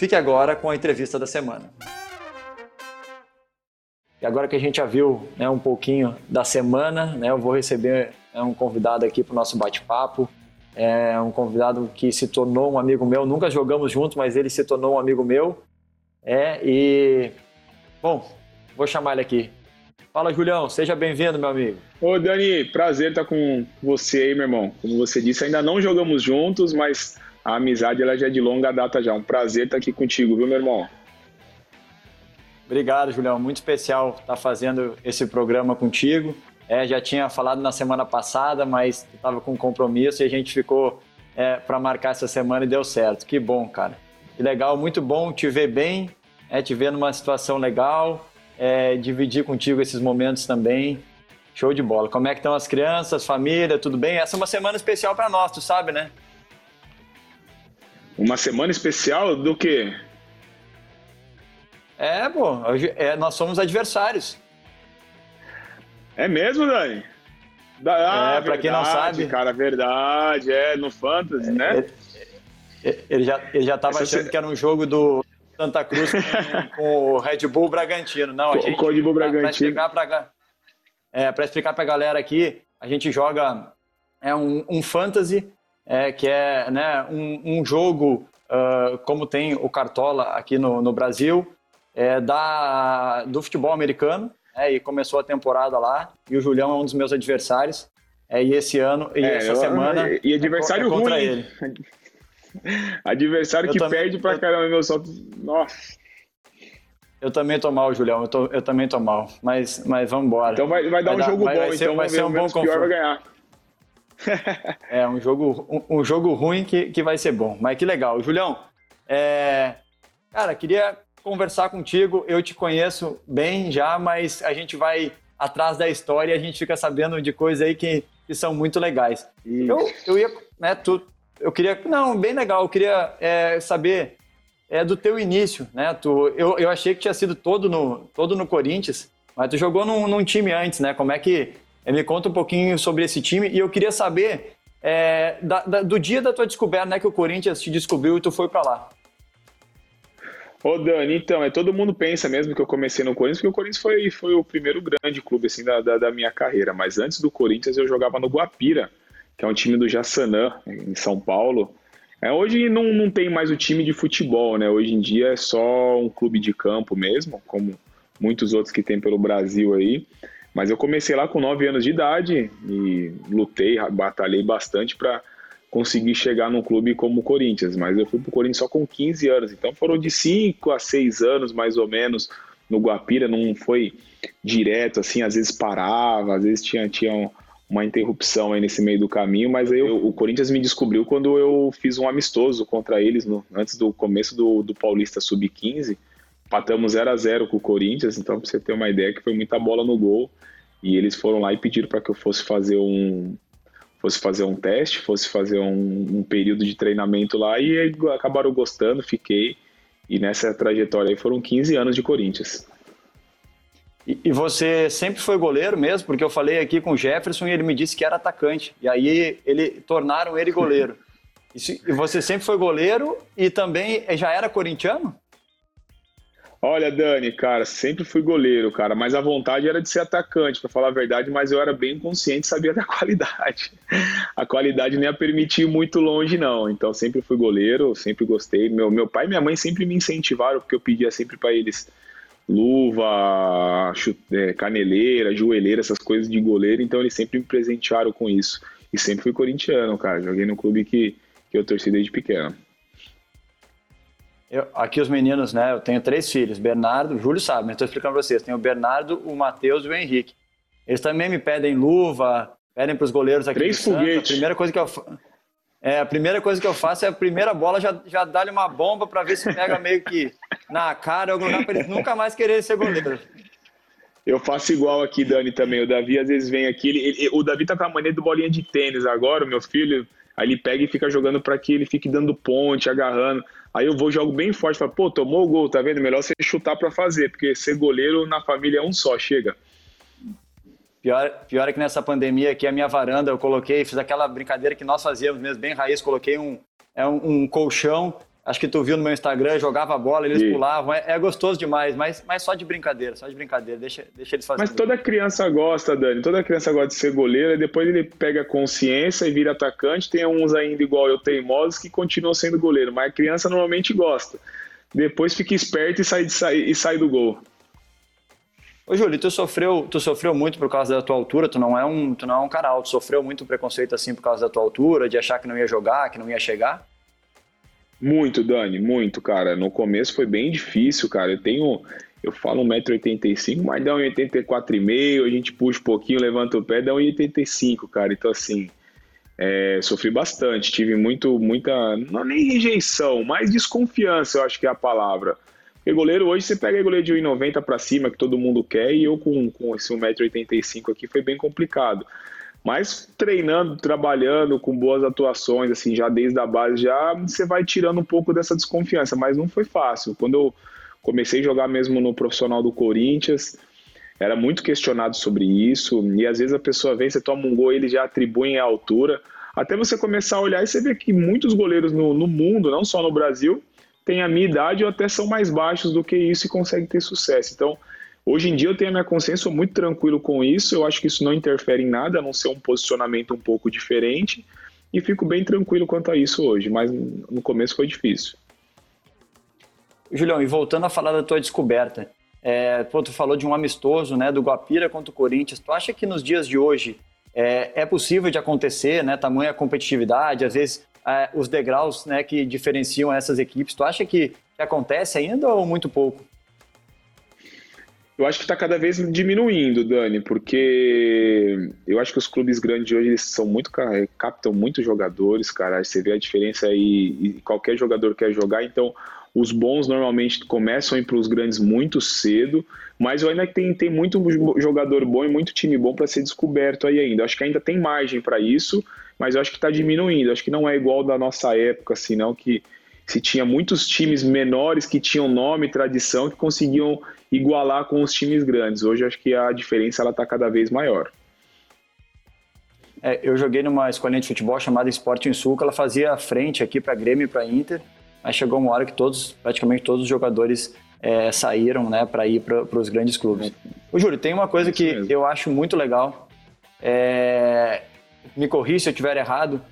Fique agora com a entrevista da semana. E agora que a gente já viu né, um pouquinho da semana, né, eu vou receber né, um convidado aqui para o nosso bate-papo. É um convidado que se tornou um amigo meu. Nunca jogamos juntos, mas ele se tornou um amigo meu. É, e. Bom, vou chamar ele aqui. Fala, Julião, seja bem-vindo, meu amigo. Ô, Dani, prazer estar com você aí, meu irmão. Como você disse, ainda não jogamos juntos, mas a amizade ela já é de longa data já. Um prazer estar aqui contigo, viu, meu irmão? Obrigado, Julião. Muito especial estar fazendo esse programa contigo. É, já tinha falado na semana passada, mas estava com compromisso e a gente ficou é, para marcar essa semana e deu certo. Que bom, cara. Que legal, muito bom te ver bem, é, te ver numa situação legal, é, dividir contigo esses momentos também. Show de bola. Como é que estão as crianças, família, tudo bem? Essa é uma semana especial para nós, tu sabe, né? Uma semana especial do quê? É, pô, é, nós somos adversários. É mesmo, Dani? Da, ah, é, pra quem não sabe. Cara, verdade, é, no Fantasy, né? Ele, é, é, ele já, ele já tava Essa achando se... que era um jogo do Santa Cruz com, com o Red Bull Bragantino. Não, a gente, com o Red Bull Bragantino. Pra explicar pra, é, pra explicar pra galera aqui, a gente joga é um, um Fantasy, é, que é né, um, um jogo uh, como tem o Cartola aqui no, no Brasil, é, da, do futebol americano, é, e começou a temporada lá, e o Julião é um dos meus adversários, é, e esse ano, e é, essa eu, semana... E adversário é, ruim. Ele. adversário eu que também, perde pra eu, caramba, meu só... Nossa... Eu também tô mal, Julião. Eu, tô, eu também tô mal. Mas, mas vamos embora. Então vai, vai dar vai um dar, jogo vai, bom. Vai ser, então vai ser um bom confronto. vai ganhar. é um jogo, um, um, jogo ruim que, que vai ser bom. Mas que legal. Julião, é... cara, queria conversar contigo. Eu te conheço bem já, mas a gente vai atrás da história e a gente fica sabendo de coisas aí que, que são muito legais. Eu, eu ia, né, tu, eu queria, não, bem legal, eu queria é, saber é, do teu início, né? Tu, eu, eu achei que tinha sido todo no, todo no Corinthians, mas tu jogou num, num time antes, né? Como é que. É, me conta um pouquinho sobre esse time e eu queria saber é, da, da, do dia da tua descoberta, né? Que o Corinthians te descobriu e tu foi para lá. Ô Dani, então, é, todo mundo pensa mesmo que eu comecei no Corinthians, porque o Corinthians foi, foi o primeiro grande clube assim, da, da, da, minha carreira. Mas antes do Corinthians eu jogava no Guapira, que é um time do Jassanã, em São Paulo. É, hoje não, não tem mais o time de futebol, né? Hoje em dia é só um clube de campo mesmo, como muitos outros que tem pelo Brasil aí. Mas eu comecei lá com 9 anos de idade e lutei, batalhei bastante para conseguir chegar num clube como o Corinthians, mas eu fui pro Corinthians só com 15 anos, então foram de 5 a 6 anos mais ou menos no Guapira, não foi direto assim, às vezes parava, às vezes tinha, tinha uma interrupção aí nesse meio do caminho, mas aí eu, o Corinthians me descobriu quando eu fiz um amistoso contra eles no, antes do começo do, do Paulista Sub-15, patamos 0 a 0 com o Corinthians, então pra você ter uma ideia que foi muita bola no gol, e eles foram lá e pediram para que eu fosse fazer um, fosse fazer um teste, fosse fazer um, um, período de treinamento lá e acabaram gostando, fiquei. E nessa trajetória aí foram 15 anos de Corinthians. E, e você sempre foi goleiro mesmo? Porque eu falei aqui com o Jefferson e ele me disse que era atacante. E aí ele tornaram ele goleiro. e você sempre foi goleiro e também já era corintiano? Olha, Dani, cara, sempre fui goleiro, cara, mas a vontade era de ser atacante, para falar a verdade, mas eu era bem consciente, sabia da qualidade. A qualidade nem a permitir muito longe, não. Então sempre fui goleiro, sempre gostei. Meu, meu pai e minha mãe sempre me incentivaram, porque eu pedia sempre para eles luva, chute, é, caneleira, joelheira, essas coisas de goleiro, então eles sempre me presentearam com isso. E sempre fui corintiano, cara. Joguei no clube que, que eu torci desde pequeno. Eu, aqui os meninos, né? Eu tenho três filhos, Bernardo, Júlio sabe, mas estou explicando para vocês. Tenho o Bernardo, o Matheus e o Henrique. Eles também me pedem luva, pedem para os goleiros aqui. Três foguetes. A primeira coisa que eu é, a primeira coisa que eu faço é a primeira bola já, já dá-lhe uma bomba para ver se pega meio que na cara, para eles nunca mais querer ser goleiro. Eu faço igual aqui, Dani, também. O Davi às vezes vem aqui. Ele, ele, o Davi tá com a mania do bolinha de tênis agora, o meu filho. Aí ele pega e fica jogando para que ele fique dando ponte, agarrando. Aí eu vou, jogo bem forte, falo, pô, tomou o gol, tá vendo? Melhor você chutar para fazer, porque ser goleiro na família é um só, chega. Pior, pior é que nessa pandemia aqui, a minha varanda, eu coloquei, fiz aquela brincadeira que nós fazíamos mesmo, bem raiz, coloquei um, é um, um colchão Acho que tu viu no meu Instagram, jogava bola, eles e... pulavam. É, é, gostoso demais, mas, mas só de brincadeira, só de brincadeira. Deixa, deixa eles fazerem. Mas toda criança gosta, Dani. Toda criança gosta de ser goleiro. E depois ele pega consciência e vira atacante. Tem uns ainda igual eu, teimosos, que continuam sendo goleiro. Mas a criança normalmente gosta. Depois fica esperto e sai, sai, e sai do gol. Ô, Júlio, tu sofreu, tu sofreu muito por causa da tua altura, tu não é um, tu não é um cara alto, sofreu muito preconceito assim por causa da tua altura, de achar que não ia jogar, que não ia chegar? Muito, Dani, muito, cara. No começo foi bem difícil, cara. Eu tenho, eu falo 1,85m, mas dá 1,84,5m, a gente puxa um pouquinho, levanta o pé, dá 1,85m, cara. Então, assim, é, sofri bastante, tive muito, muita, não nem rejeição, mas desconfiança, eu acho que é a palavra. Porque goleiro hoje, você pega goleiro de 1,90 para cima, que todo mundo quer, e eu com, com esse 1,85m aqui foi bem complicado. Mas treinando, trabalhando com boas atuações, assim, já desde a base, já você vai tirando um pouco dessa desconfiança, mas não foi fácil. Quando eu comecei a jogar mesmo no profissional do Corinthians, era muito questionado sobre isso, e às vezes a pessoa vem, você toma um gol, ele já atribuem a altura, até você começar a olhar e você vê que muitos goleiros no, no mundo, não só no Brasil, têm a minha idade ou até são mais baixos do que isso e conseguem ter sucesso. Então, Hoje em dia eu tenho a minha consciência, muito tranquilo com isso, eu acho que isso não interfere em nada, a não ser um posicionamento um pouco diferente, e fico bem tranquilo quanto a isso hoje, mas no começo foi difícil. Julião, e voltando a falar da tua descoberta, é, pô, tu falou de um amistoso, né, do Guapira contra o Corinthians, tu acha que nos dias de hoje é, é possível de acontecer, né, tamanha competitividade, às vezes é, os degraus, né, que diferenciam essas equipes, tu acha que, que acontece ainda ou muito pouco? Eu acho que está cada vez diminuindo, Dani, porque eu acho que os clubes grandes hoje são muito captam muitos jogadores, cara. Você vê a diferença aí, e qualquer jogador quer jogar, então os bons normalmente começam a ir para os grandes muito cedo, mas ainda tem, tem muito jogador bom e muito time bom para ser descoberto aí ainda. Eu acho que ainda tem margem para isso, mas eu acho que está diminuindo. Eu acho que não é igual da nossa época, assim, não, que se tinha muitos times menores que tinham nome e tradição que conseguiam igualar com os times grandes. Hoje acho que a diferença ela está cada vez maior. É, eu joguei numa escolinha de futebol chamada Sporting Sul, que ela fazia frente aqui para Grêmio e para Inter, mas chegou uma hora que todos, praticamente todos os jogadores é, saíram né, para ir para os grandes clubes. O Júlio, tem uma coisa que eu acho muito legal, é, me corri se eu estiver errado,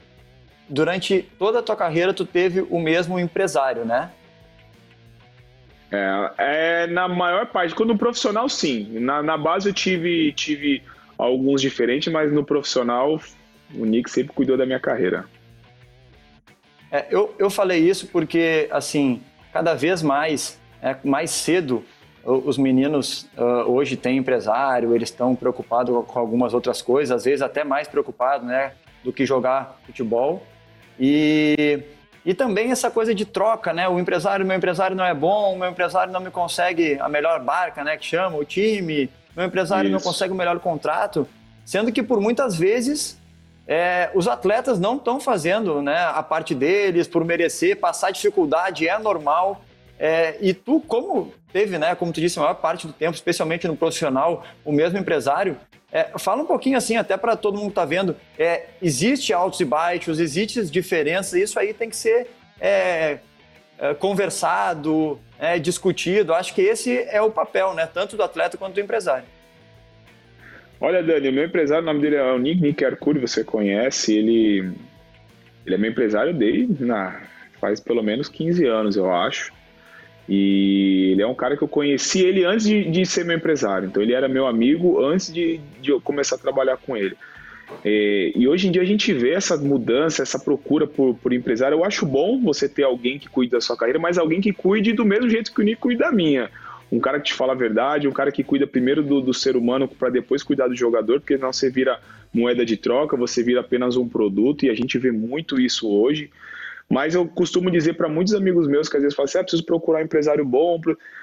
durante toda a tua carreira tu teve o mesmo empresário, né? É, é na maior parte, quando profissional sim, na, na base eu tive, tive alguns diferentes, mas no profissional o Nick sempre cuidou da minha carreira. É, eu, eu falei isso porque, assim, cada vez mais, é, mais cedo, os meninos uh, hoje têm empresário, eles estão preocupados com algumas outras coisas, às vezes até mais preocupados né, do que jogar futebol. E, e também essa coisa de troca, né? O empresário, meu empresário não é bom, meu empresário não me consegue a melhor barca, né? Que chama, o time, meu empresário Isso. não consegue o melhor contrato. Sendo que por muitas vezes é, os atletas não estão fazendo né, a parte deles por merecer, passar dificuldade é normal. É, e tu, como teve, né, como tu disse, a maior parte do tempo, especialmente no profissional, o mesmo empresário, é, fala um pouquinho assim, até para todo mundo estar tá vendo, é, existe altos e baixos, existe diferenças, isso aí tem que ser é, é, conversado, é, discutido. Acho que esse é o papel, né, tanto do atleta quanto do empresário. Olha, Dani, o meu empresário, o nome dele é o Nick, Nick Arcuri, você conhece, ele, ele é meu empresário desde na, faz pelo menos 15 anos, eu acho. E ele é um cara que eu conheci ele antes de, de ser meu empresário. Então ele era meu amigo antes de, de eu começar a trabalhar com ele. É, e hoje em dia a gente vê essa mudança, essa procura por, por empresário. Eu acho bom você ter alguém que cuide da sua carreira, mas alguém que cuide do mesmo jeito que o Nico cuida da minha. Um cara que te fala a verdade, um cara que cuida primeiro do, do ser humano para depois cuidar do jogador, porque não você vira moeda de troca, você vira apenas um produto e a gente vê muito isso hoje. Mas eu costumo dizer para muitos amigos meus que às vezes falam assim: ah, preciso procurar um empresário bom.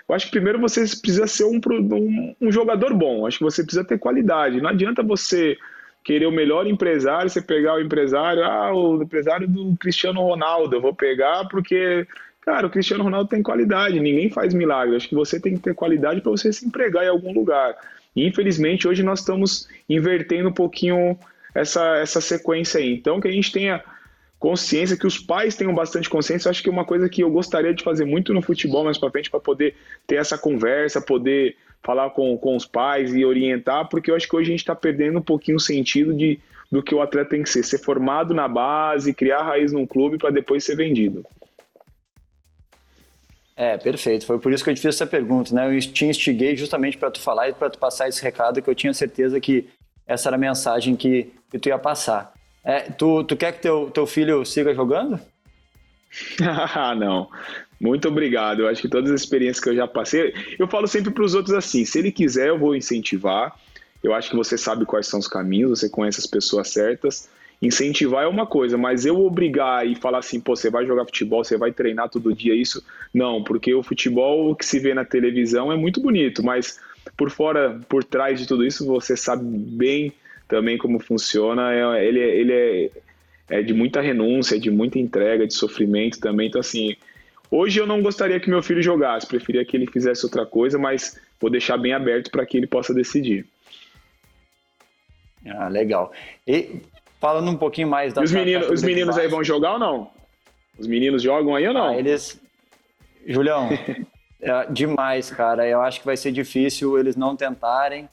Eu acho que primeiro você precisa ser um, um, um jogador bom, acho que você precisa ter qualidade. Não adianta você querer o melhor empresário, você pegar o empresário, ah, o empresário do Cristiano Ronaldo, eu vou pegar porque, cara, o Cristiano Ronaldo tem qualidade, ninguém faz milagre. Acho que você tem que ter qualidade para você se empregar em algum lugar. E, infelizmente, hoje nós estamos invertendo um pouquinho essa, essa sequência aí. Então, que a gente tenha consciência, que os pais tenham bastante consciência. Eu acho que é uma coisa que eu gostaria de fazer muito no futebol mais para frente, para poder ter essa conversa, poder falar com, com os pais e orientar, porque eu acho que hoje a gente está perdendo um pouquinho o sentido de, do que o atleta tem que ser, ser formado na base, criar raiz num clube para depois ser vendido. É, perfeito. Foi por isso que eu te fiz essa pergunta, né? Eu te instiguei justamente para tu falar e para tu passar esse recado que eu tinha certeza que essa era a mensagem que, que tu ia passar. É, tu, tu quer que teu, teu filho siga jogando? Ah, não. Muito obrigado. Eu acho que todas as experiências que eu já passei, eu falo sempre para os outros assim: se ele quiser, eu vou incentivar. Eu acho que você sabe quais são os caminhos, você conhece as pessoas certas. Incentivar é uma coisa, mas eu obrigar e falar assim, pô, você vai jogar futebol, você vai treinar todo dia, isso, não, porque o futebol que se vê na televisão é muito bonito, mas por fora, por trás de tudo isso, você sabe bem também como funciona. É, ele, é, ele é, é de muita renúncia, de muita entrega, de sofrimento também. Então, assim, hoje eu não gostaria que meu filho jogasse, preferia que ele fizesse outra coisa, mas vou deixar bem aberto para que ele possa decidir. Ah, legal. E falando um pouquinho mais da. E os meninos, os meninos aí vão jogar ou não? Os meninos jogam aí ou não? Ah, eles. Julião, é demais, cara. Eu acho que vai ser difícil eles não tentarem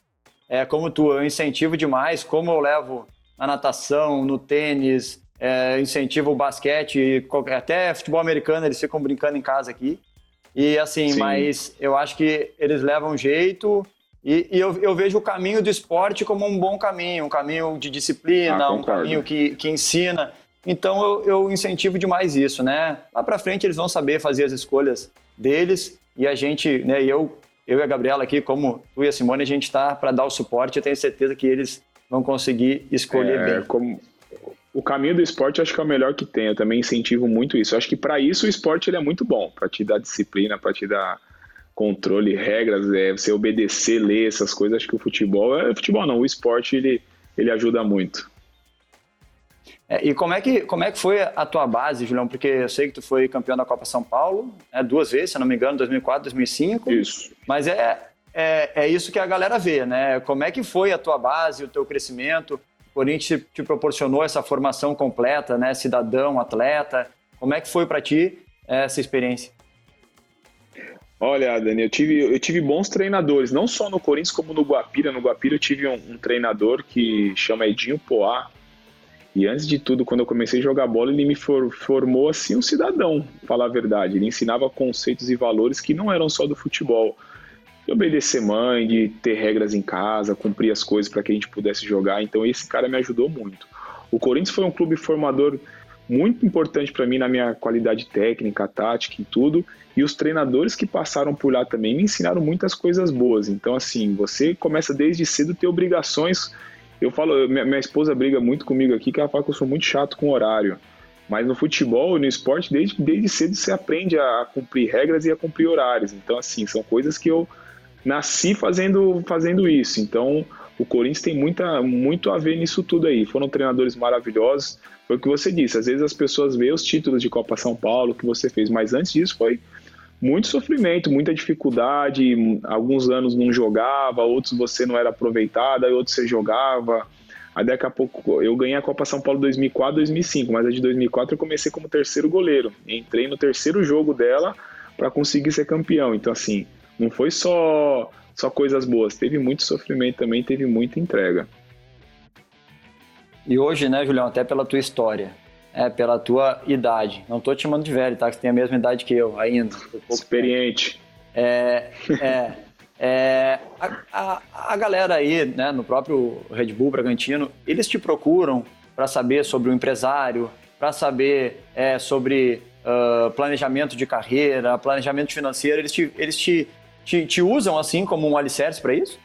é, como tu, eu incentivo demais, como eu levo na natação, no tênis, é, incentivo o basquete, até futebol americano, eles ficam brincando em casa aqui. E assim, Sim. mas eu acho que eles levam jeito e, e eu, eu, vejo o caminho do esporte como um bom caminho, um caminho de disciplina, ah, um caminho que, que ensina. Então eu, eu incentivo demais isso, né? Lá para frente eles vão saber fazer as escolhas deles e a gente, né? Eu eu e a Gabriela aqui, como tu e a Simone, a gente está para dar o suporte. Eu tenho certeza que eles vão conseguir escolher é, bem. Como o caminho do esporte acho que é o melhor que tem. Eu também incentivo muito isso. Eu acho que para isso o esporte ele é muito bom, para te dar disciplina, para te dar controle, regras, é, você obedecer, ler essas coisas. Acho que o futebol, é futebol não, o esporte ele, ele ajuda muito. É, e como é, que, como é que foi a tua base, Julião? Porque eu sei que tu foi campeão da Copa São Paulo, né, duas vezes, se não me engano, 2004, 2005. Isso. Mas é, é, é isso que a galera vê, né? Como é que foi a tua base, o teu crescimento? O Corinthians te proporcionou essa formação completa, né? Cidadão, atleta. Como é que foi para ti essa experiência? Olha, Dani, eu tive, eu tive bons treinadores, não só no Corinthians, como no Guapira. No Guapira eu tive um, um treinador que chama Edinho Poá, e antes de tudo, quando eu comecei a jogar bola, ele me for, formou assim um cidadão, falar a verdade. Ele ensinava conceitos e valores que não eram só do futebol. De obedecer mãe, de ter regras em casa, cumprir as coisas para que a gente pudesse jogar. Então esse cara me ajudou muito. O Corinthians foi um clube formador muito importante para mim na minha qualidade técnica, tática e tudo. E os treinadores que passaram por lá também me ensinaram muitas coisas boas. Então, assim, você começa desde cedo a ter obrigações eu falo, minha, minha esposa briga muito comigo aqui, que ela fala que eu sou muito chato com horário. Mas no futebol, no esporte, desde, desde cedo você aprende a cumprir regras e a cumprir horários. Então, assim, são coisas que eu nasci fazendo, fazendo isso. Então, o Corinthians tem muita, muito a ver nisso tudo aí. Foram treinadores maravilhosos. Foi o que você disse. Às vezes as pessoas veem os títulos de Copa São Paulo que você fez, mas antes disso foi muito sofrimento, muita dificuldade. Alguns anos não jogava, outros você não era aproveitado, aí outros você jogava. Aí daqui a pouco eu ganhei a Copa São Paulo 2004, 2005, mas a de 2004 eu comecei como terceiro goleiro. Entrei no terceiro jogo dela para conseguir ser campeão. Então assim, não foi só só coisas boas, teve muito sofrimento também, teve muita entrega. E hoje, né, Julião, até pela tua história, é, pela tua idade. Não estou te chamando de velho, tá? Que você tem a mesma idade que eu ainda. Experiente. É, é, é a, a, a, galera aí, né, no próprio Red Bull Bragantino, eles te procuram para saber sobre o empresário, para saber é, sobre uh, planejamento de carreira, planejamento financeiro. Eles te, eles te, te, te usam assim como um alicerce para isso?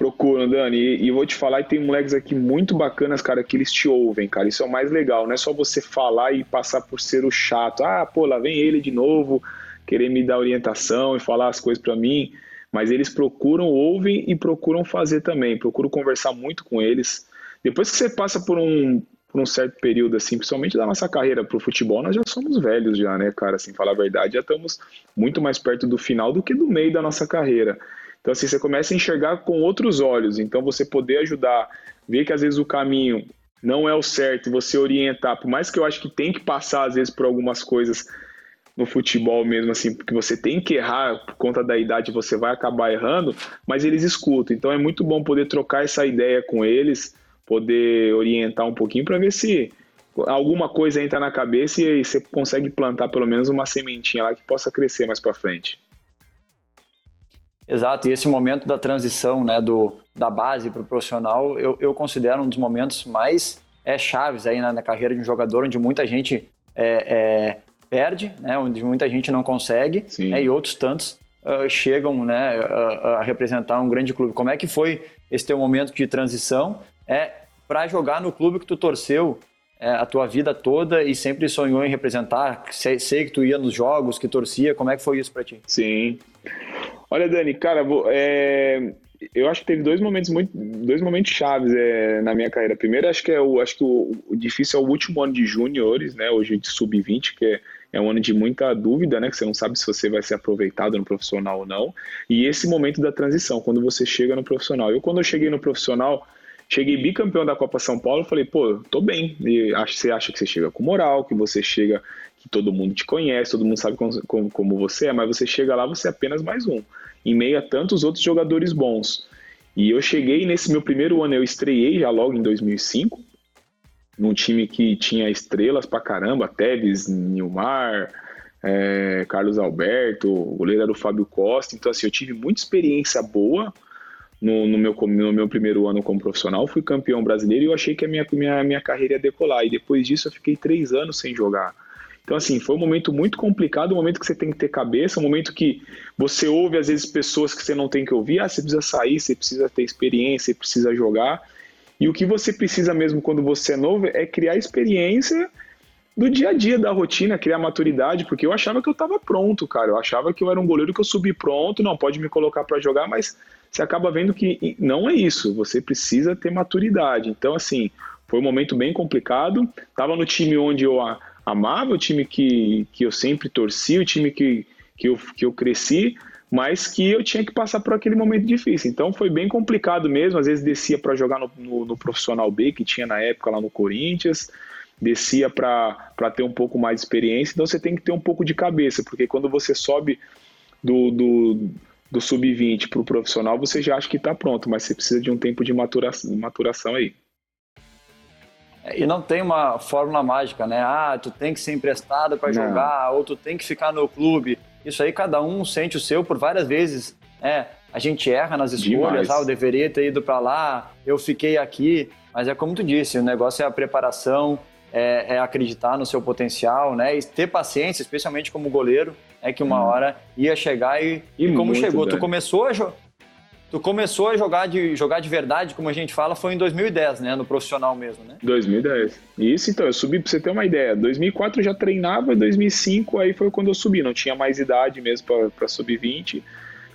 Procuram, Dani. E, e vou te falar, e tem moleques aqui muito bacanas, cara, que eles te ouvem, cara. Isso é o mais legal. Não é só você falar e passar por ser o chato. Ah, pô, lá vem ele de novo, querer me dar orientação e falar as coisas para mim. Mas eles procuram, ouvem e procuram fazer também. Procuram conversar muito com eles. Depois que você passa por um, por um certo período, assim, principalmente da nossa carreira pro futebol, nós já somos velhos já, né, cara? Assim, falar a verdade, já estamos muito mais perto do final do que do meio da nossa carreira. Então, assim, você começa a enxergar com outros olhos. Então, você poder ajudar, ver que às vezes o caminho não é o certo você orientar, por mais que eu acho que tem que passar, às vezes, por algumas coisas no futebol mesmo, assim, porque você tem que errar por conta da idade, você vai acabar errando, mas eles escutam. Então, é muito bom poder trocar essa ideia com eles, poder orientar um pouquinho para ver se alguma coisa entra na cabeça e você consegue plantar pelo menos uma sementinha lá que possa crescer mais para frente. Exato, e esse momento da transição né, do, da base para o profissional, eu, eu considero um dos momentos mais é, chaves aí na, na carreira de um jogador, onde muita gente é, é, perde, né, onde muita gente não consegue, né, e outros tantos uh, chegam né, a, a, representar um grande clube. Como é que foi esse teu momento de transição é, para jogar no clube que tu torceu é, a tua vida toda e sempre sonhou em representar? Sei, sei, que tu ia nos jogos, que torcia, como é que foi isso para ti? Sim. Olha, Dani, cara, é, eu acho que teve dois momentos muito, dois momentos chaves é, na minha carreira. Primeiro, acho que é o, acho que o, o difícil é o último ano de juniores, né? Hoje de sub-20, que é, é um ano de muita dúvida, né? Que você não sabe se você vai ser aproveitado no profissional ou não. E esse momento da transição, quando você chega no profissional. Eu, quando eu cheguei no profissional, cheguei bicampeão da Copa São Paulo, falei, pô, tô bem. E você acha que você chega com moral, que você chega, que todo mundo te conhece, todo mundo sabe como, como, como você é, mas você chega lá, você é apenas mais um em meio a tantos outros jogadores bons. E eu cheguei nesse meu primeiro ano, eu estreiei já logo em 2005, num time que tinha estrelas pra caramba, Tevez, Nilmar, é, Carlos Alberto, o goleiro era o Fábio Costa. Então, assim, eu tive muita experiência boa no, no, meu, no meu primeiro ano como profissional. Fui campeão brasileiro e eu achei que a minha, minha, minha carreira ia decolar. E depois disso, eu fiquei três anos sem jogar. Então, assim, foi um momento muito complicado, um momento que você tem que ter cabeça, um momento que você ouve, às vezes, pessoas que você não tem que ouvir. Ah, você precisa sair, você precisa ter experiência, você precisa jogar. E o que você precisa mesmo quando você é novo é criar experiência do dia a dia, da rotina, criar maturidade, porque eu achava que eu estava pronto, cara. Eu achava que eu era um goleiro que eu subi pronto, não pode me colocar para jogar, mas você acaba vendo que não é isso. Você precisa ter maturidade. Então, assim, foi um momento bem complicado. Tava no time onde eu amava, o time que, que eu sempre torci, o time que, que, eu, que eu cresci, mas que eu tinha que passar por aquele momento difícil. Então foi bem complicado mesmo. Às vezes descia para jogar no, no, no, profissional B, que tinha na época lá no Corinthians, descia para ter um pouco mais de experiência. Então você tem que ter um pouco de cabeça, porque quando você sobe do, do, do sub-20 para o profissional, você já acha que está pronto, mas você precisa de um tempo de maturação, maturação aí. E não tem uma fórmula mágica, né? Ah, tu tem que ser emprestado para jogar, ou tu tem que ficar no clube. Isso aí cada um sente o seu por várias vezes. É, a gente erra nas escolhas, ah, eu deveria ter ido para lá, eu fiquei aqui. Mas é como tu disse, o negócio é a preparação, é, é acreditar no seu potencial, né? E ter paciência, especialmente como goleiro, é que uma hum. hora ia chegar e, e, e como chegou. Tu começou a jogar Tu começou a jogar de, jogar de verdade, como a gente fala, foi em 2010, né? No profissional mesmo, né? 2010. Isso, então, eu subi, pra você ter uma ideia. 2004 eu já treinava, 2005 aí foi quando eu subi. Não tinha mais idade mesmo para subir 20.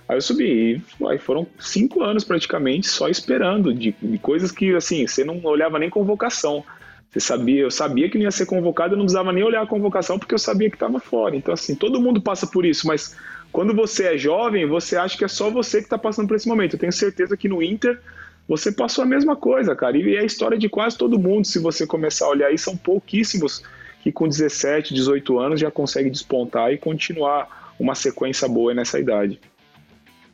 Aí eu subi. E aí foram cinco anos praticamente só esperando de, de coisas que, assim, você não olhava nem convocação. Você sabia, eu sabia que não ia ser convocado, eu não precisava nem olhar a convocação porque eu sabia que estava fora. Então, assim, todo mundo passa por isso, mas quando você é jovem, você acha que é só você que está passando por esse momento. Eu tenho certeza que no Inter você passou a mesma coisa, cara. E é a história de quase todo mundo. Se você começar a olhar aí, são pouquíssimos que com 17, 18 anos já conseguem despontar e continuar uma sequência boa nessa idade.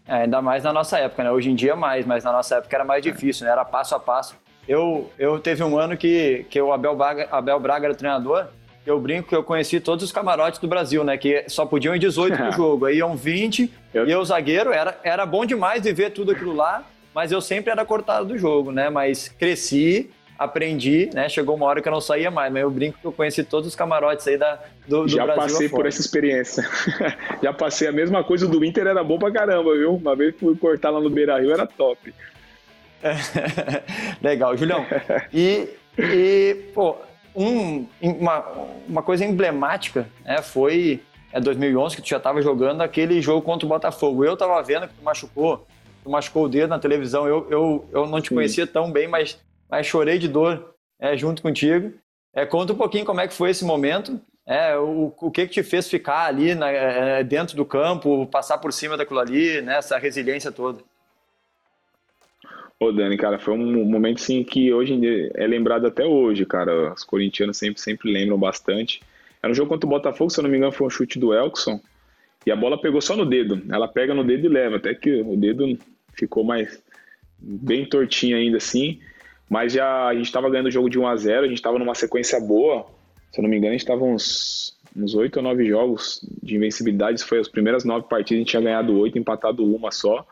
É, ainda mais na nossa época, né? Hoje em dia mais, mas na nossa época era mais difícil, né? Era passo a passo. Eu, eu teve um ano que, que o Abel Braga, Abel Braga era o treinador eu brinco que eu conheci todos os camarotes do Brasil, né? Que só podiam ir 18 no jogo. Aí iam 20 eu... e eu zagueiro. Era, era bom demais de ver tudo aquilo lá, mas eu sempre era cortado do jogo, né? Mas cresci, aprendi, né? Chegou uma hora que eu não saía mais, mas eu brinco que eu conheci todos os camarotes aí da, do, do Já Brasil passei por essa experiência. Já passei a mesma coisa do Inter, era bom pra caramba, viu? Uma vez fui cortar lá no Beira Rio, era top. Legal, Julião. E, e pô, um, uma, uma coisa emblemática né, foi é 2011 que tu já estava jogando aquele jogo contra o Botafogo. Eu estava vendo que tu machucou, tu machucou o dedo na televisão. Eu, eu, eu não te Sim. conhecia tão bem, mas, mas chorei de dor é, junto contigo. É, conta um pouquinho como é que foi esse momento, é, o, o que que te fez ficar ali na, é, dentro do campo, passar por cima daquilo ali, né, essa resiliência toda. Ô Dani, cara, foi um momento sim que hoje é lembrado até hoje, cara. Os corintianos sempre, sempre lembram bastante. Era um jogo contra o Botafogo, se eu não me engano, foi um chute do Elkson. E a bola pegou só no dedo. Ela pega no dedo e leva, até que o dedo ficou mais bem tortinho ainda assim. Mas já a gente estava ganhando o jogo de 1 a 0 a gente estava numa sequência boa. Se eu não me engano, a gente estava uns, uns 8 ou 9 jogos de invencibilidade. Foi as primeiras 9 partidas, a gente tinha ganhado 8, empatado uma só.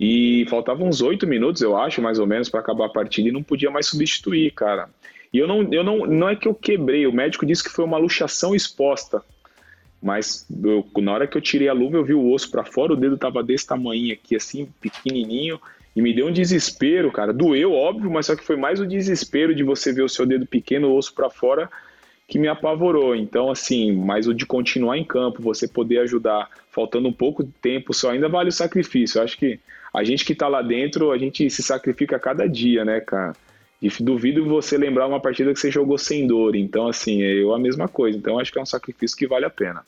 E faltavam uns 8 minutos, eu acho, mais ou menos, para acabar a partida e não podia mais substituir, cara. E eu não, eu não, não é que eu quebrei, o médico disse que foi uma luxação exposta. Mas eu, na hora que eu tirei a luva, eu vi o osso para fora, o dedo tava desse tamanho aqui, assim, pequenininho. E me deu um desespero, cara. Doeu, óbvio, mas só que foi mais o desespero de você ver o seu dedo pequeno, o osso para fora, que me apavorou. Então, assim, mas o de continuar em campo, você poder ajudar, faltando um pouco de tempo, só ainda vale o sacrifício. Eu acho que a gente que tá lá dentro, a gente se sacrifica a cada dia, né, cara? E duvido você lembrar uma partida que você jogou sem dor. Então, assim, é eu a mesma coisa. Então, acho que é um sacrifício que vale a pena.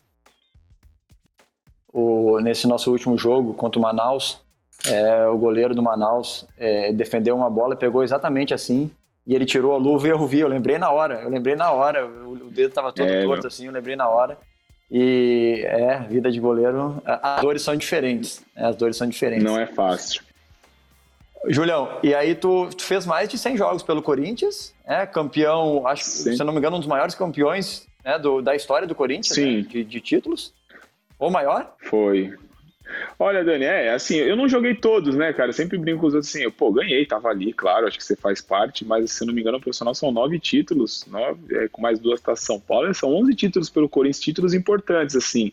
O, nesse nosso último jogo contra o Manaus, é, o goleiro do Manaus é, defendeu uma bola, pegou exatamente assim, e ele tirou a luva e eu vi, eu lembrei na hora, eu lembrei na hora, o, o dedo estava todo é, torto assim, eu lembrei na hora. E é, vida de goleiro, as dores são diferentes, né? as dores são diferentes. Não é fácil. Julião, e aí tu, tu, fez mais de 100 jogos pelo Corinthians, é campeão, acho, Sim. se não me engano, um dos maiores campeões né, do, da história do Corinthians, né, de, de títulos. Ou maior? Foi, Olha, Dani, é assim, eu não joguei todos, né, cara? Eu sempre brinco com os outros assim, eu, pô, ganhei, tava ali, claro, acho que você faz parte, mas se não me engano, o profissional são nove títulos, nove, é, com mais duas tá São Paulo, são onze títulos pelo Corinthians, títulos importantes, assim.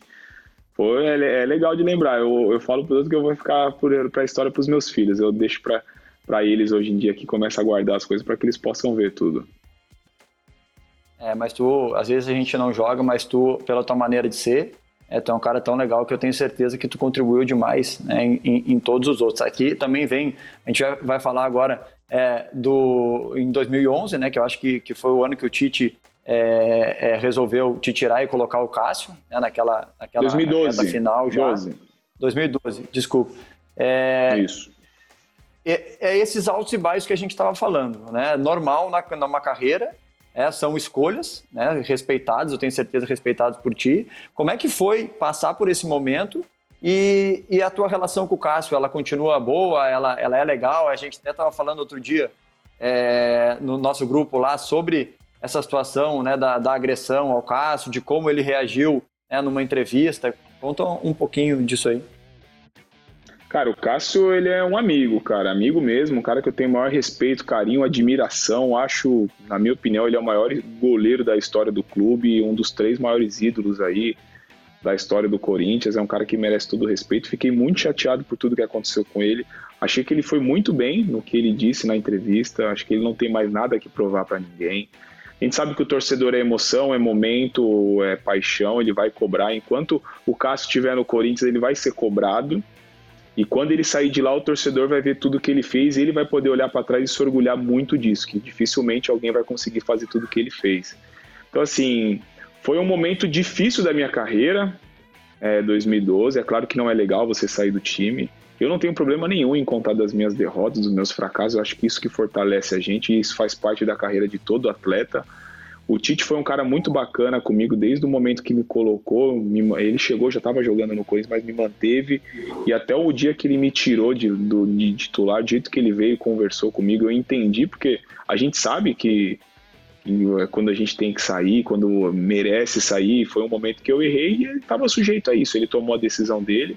Pô, é, é legal de lembrar. Eu, eu falo para que eu vou ficar para a história para os meus filhos. Eu deixo para eles hoje em dia que começa a guardar as coisas para que eles possam ver tudo. É, mas tu, às vezes a gente não joga, mas tu, pela tua maneira de ser, é, tu é um cara tão legal que eu tenho certeza que tu contribuiu demais né, em, em, todos os outros. Aqui também vem, a gente vai falar agora é, do em 2011, né, que eu acho que, que foi o ano que o Tite é, é, resolveu te tirar e colocar o Cássio né, naquela, naquela 2012, final já. 12. 2012, desculpa. É, Isso. É, é, esses altos e baixos que a gente estava falando, né? Normal na, numa carreira, é, são escolhas, né, respeitadas, eu tenho certeza respeitadas por ti. Como é que foi passar por esse momento e, e a tua relação com o Cássio? Ela continua boa? Ela, ela é legal? A gente até estava falando outro dia é, no nosso grupo lá sobre essa situação né, da, da agressão ao Cássio, de como ele reagiu né, numa entrevista. Conta um pouquinho disso aí. Cara, o Cássio, ele é um amigo, cara, amigo mesmo, um cara que eu tenho maior respeito, carinho, admiração. Acho, na minha opinião, ele é o maior goleiro da história do clube, um dos três maiores ídolos aí da história do Corinthians. É um cara que merece todo o respeito. Fiquei muito chateado por tudo que aconteceu com ele. Achei que ele foi muito bem no que ele disse na entrevista. Acho que ele não tem mais nada que provar para ninguém. A gente sabe que o torcedor é emoção, é momento, é paixão, ele vai cobrar. Enquanto o Cássio estiver no Corinthians, ele vai ser cobrado. E quando ele sair de lá, o torcedor vai ver tudo que ele fez e ele vai poder olhar para trás e se orgulhar muito disso, que dificilmente alguém vai conseguir fazer tudo que ele fez. Então, assim, foi um momento difícil da minha carreira, é, 2012. É claro que não é legal você sair do time. Eu não tenho problema nenhum em contar das minhas derrotas, dos meus fracassos. Eu acho que isso que fortalece a gente e isso faz parte da carreira de todo atleta. O Tite foi um cara muito bacana comigo desde o momento que me colocou. Me, ele chegou, já estava jogando no Corinthians, mas me manteve. E até o dia que ele me tirou de, do, de titular, do jeito que ele veio e conversou comigo, eu entendi, porque a gente sabe que, que quando a gente tem que sair, quando merece sair, foi um momento que eu errei e ele estava sujeito a isso. Ele tomou a decisão dele.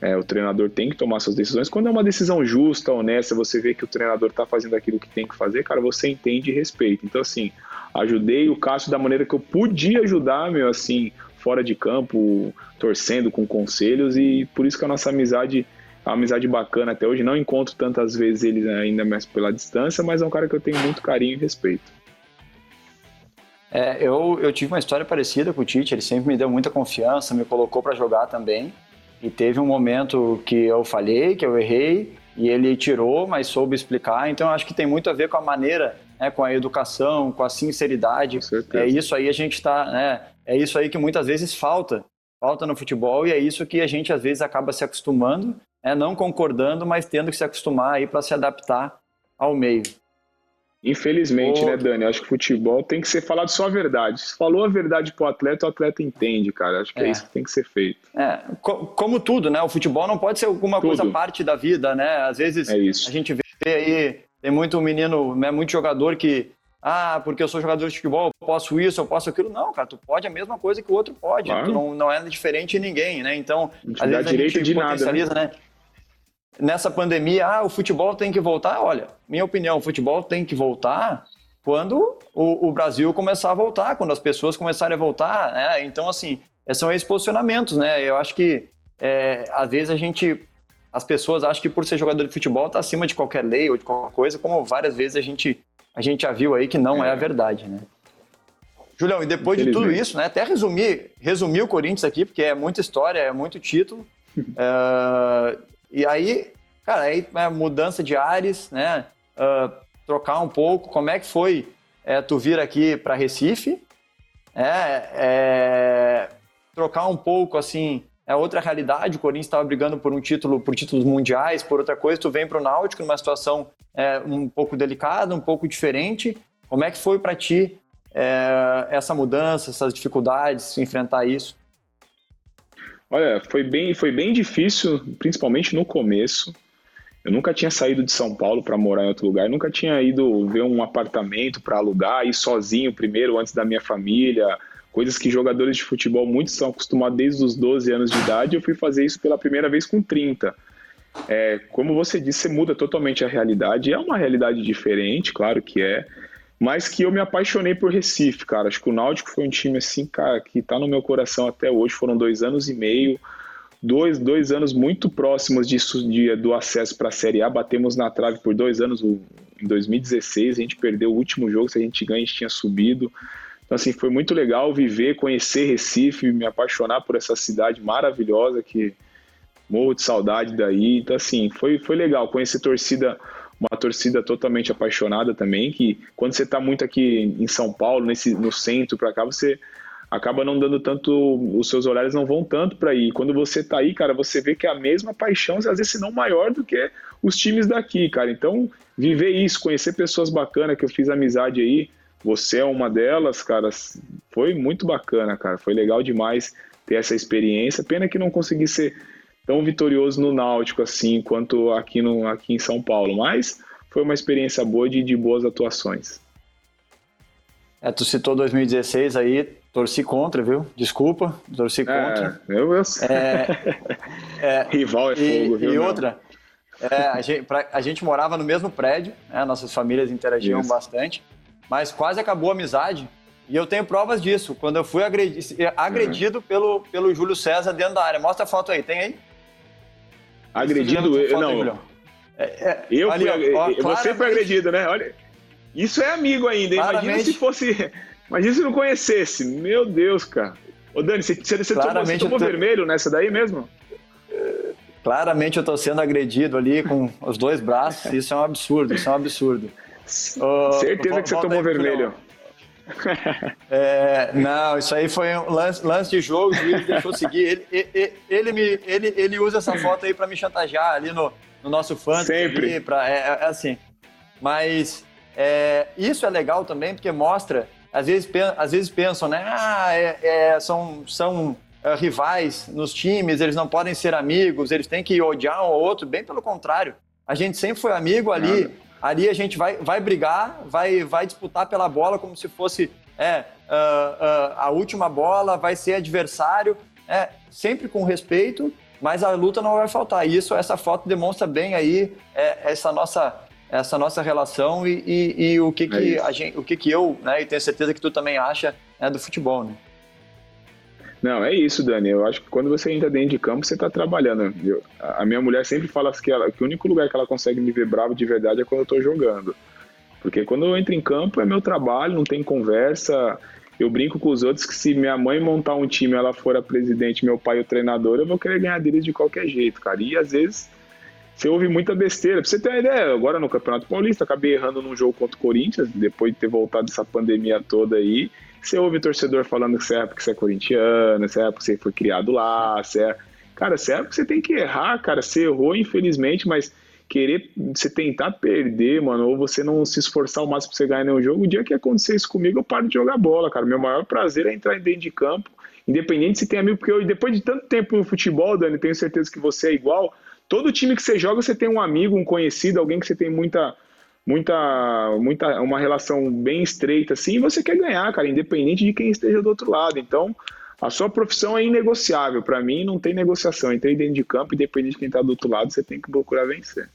É, o treinador tem que tomar suas decisões. Quando é uma decisão justa, honesta, você vê que o treinador está fazendo aquilo que tem que fazer, cara, você entende e respeita. Então, assim, ajudei o Cássio da maneira que eu podia ajudar, meu, assim, fora de campo, torcendo com conselhos, e por isso que a nossa amizade uma amizade bacana até hoje. Não encontro tantas vezes ele ainda mais pela distância, mas é um cara que eu tenho muito carinho e respeito. É, eu, eu tive uma história parecida com o Tite, ele sempre me deu muita confiança, me colocou para jogar também. E teve um momento que eu falhei, que eu errei, e ele tirou, mas soube explicar. Então, acho que tem muito a ver com a maneira, né, com a educação, com a sinceridade. Com é isso aí a gente está, né, é isso aí que muitas vezes falta, falta no futebol e é isso que a gente às vezes acaba se acostumando, né, não concordando, mas tendo que se acostumar aí para se adaptar ao meio. Infelizmente, né, Dani? Acho que futebol tem que ser falado só a verdade. Se falou a verdade pro atleta, o atleta entende, cara. Acho que é, é isso que tem que ser feito. É, co como tudo, né? O futebol não pode ser alguma tudo. coisa parte da vida, né? Às vezes é a gente vê aí, tem muito menino, né, muito jogador que, ah, porque eu sou jogador de futebol, eu posso isso, eu posso aquilo. Não, cara, tu pode a mesma coisa que o outro pode. Claro. Tu não, não é diferente de ninguém, né? Então, às vezes a gente de potencializa, nada, né? né? nessa pandemia, ah, o futebol tem que voltar. Olha, minha opinião, o futebol tem que voltar quando o, o Brasil começar a voltar, quando as pessoas começarem a voltar, né? Então, assim, são esses posicionamentos, né? Eu acho que, é, às vezes, a gente... As pessoas acham que por ser jogador de futebol está acima de qualquer lei ou de qualquer coisa, como várias vezes a gente, a gente já viu aí que não é, é a verdade, né? Julião, e depois de tudo isso, né? Até resumir, resumir o Corinthians aqui, porque é muita história, é muito título. é, E aí, cara, aí é mudança de ares, né? Uh, trocar um pouco. Como é que foi é, tu vir aqui para Recife? É, é, trocar um pouco, assim, é outra realidade. O Corinthians estava brigando por um título, por títulos mundiais, por outra coisa. Tu vem para o Náutico numa situação é, um pouco delicada, um pouco diferente. Como é que foi para ti é, essa mudança, essas dificuldades, enfrentar isso? Olha, foi bem, foi bem difícil, principalmente no começo. Eu nunca tinha saído de São Paulo para morar em outro lugar, eu nunca tinha ido ver um apartamento para alugar, ir sozinho primeiro, antes da minha família, coisas que jogadores de futebol muitos estão acostumados desde os 12 anos de idade. Eu fui fazer isso pela primeira vez com 30. É, como você disse, você muda totalmente a realidade. É uma realidade diferente, claro que é mas que eu me apaixonei por Recife, cara. Acho que o Náutico foi um time assim, cara, que tá no meu coração até hoje. Foram dois anos e meio, dois, dois anos muito próximos disso, de, do acesso para a Série A. Batemos na trave por dois anos em 2016. A gente perdeu o último jogo, se a gente ganha, a gente tinha subido. Então, assim, foi muito legal viver, conhecer Recife, me apaixonar por essa cidade maravilhosa que morro de saudade daí. Então, assim, foi, foi legal conhecer torcida uma torcida totalmente apaixonada também, que quando você está muito aqui em São Paulo, nesse, no centro para cá, você acaba não dando tanto, os seus olhares não vão tanto para aí. Quando você está aí, cara, você vê que é a mesma paixão, às vezes se não maior do que os times daqui, cara. Então, viver isso, conhecer pessoas bacanas que eu fiz amizade aí, você é uma delas, cara, foi muito bacana, cara. Foi legal demais ter essa experiência. Pena que não consegui ser tão vitorioso no Náutico assim quanto aqui, no, aqui em São Paulo, mas foi uma experiência boa de, de boas atuações. É, tu citou 2016 aí, torci contra, viu? Desculpa, torci é, contra. É, eu, eu... É, é, Rival é fogo, e, viu? E outra, é, a, gente, pra, a, gente, morava no mesmo prédio, né, nossas famílias interagiam Isso. bastante, mas quase acabou a amizade. E eu tenho provas disso, quando eu fui agredi agredido uhum. pelo, pelo Júlio César dentro da área. Mostra a foto aí, tem aí? Agredido, eu, não. É, é, eu ali, fui, ó, ó, você foi agredido, né? Olha, isso é amigo ainda. Imagina se fosse, imagina se não conhecesse. Meu Deus, cara. Ô Dani, você, você, você tomou, você tomou tô... vermelho nessa daí mesmo? Claramente eu tô sendo agredido ali com os dois braços. Isso é um absurdo, isso é um absurdo. Certeza que você tomou vermelho. É, não, isso aí foi um lance, lance de jogo, o juiz deixou seguir. Ele, ele, ele, me, ele, ele usa essa foto aí para me chantagear ali no, no nosso fã. Sempre. pra, é, é, assim. Mas é, isso é legal também, porque mostra, às vezes, às vezes pensam, né? Ah, é, é, são, são uh, rivais nos times, eles não podem ser amigos, eles têm que odiar um ou outro. Bem pelo contrário. A gente sempre foi amigo ali. Ali a gente vai, vai brigar, vai, vai disputar pela bola como se fosse é, uh, uh, a última bola, vai ser adversário, é, sempre com respeito, mas a luta não vai faltar. E isso, essa foto demonstra bem aí é, essa nossa essa nossa relação e, e, e o que que, é a gente, o que que eu, né, e tenho certeza que tu também acha né, do futebol, né? Não, é isso, Dani. Eu acho que quando você entra dentro de campo, você está trabalhando. Eu, a minha mulher sempre fala que, ela, que o único lugar que ela consegue me ver bravo de verdade é quando eu estou jogando. Porque quando eu entro em campo é meu trabalho, não tem conversa. Eu brinco com os outros que se minha mãe montar um time, ela for a presidente, meu pai o treinador, eu vou querer ganhar deles de qualquer jeito, cara. E às vezes você ouve muita besteira. Pra você ter uma ideia, agora no Campeonato Paulista, acabei errando num jogo contra o Corinthians, depois de ter voltado dessa pandemia toda aí. Você ouve torcedor falando que você é porque você é corintiano, você é porque você foi criado lá, você é. Cara, você é porque você tem que errar, cara. Você errou, infelizmente, mas querer você tentar perder, mano, ou você não se esforçar o máximo pra você ganhar nenhum jogo, o dia que acontecer isso comigo, eu paro de jogar bola, cara. Meu maior prazer é entrar dentro de campo, independente se tem amigo, porque eu, depois de tanto tempo no futebol, Dani, tenho certeza que você é igual. Todo time que você joga, você tem um amigo, um conhecido, alguém que você tem muita muita, muita, uma relação bem estreita assim, e você quer ganhar, cara, independente de quem esteja do outro lado. Então, a sua profissão é inegociável. Para mim, não tem negociação. Entrei dentro de campo, independente de quem está do outro lado, você tem que procurar vencer.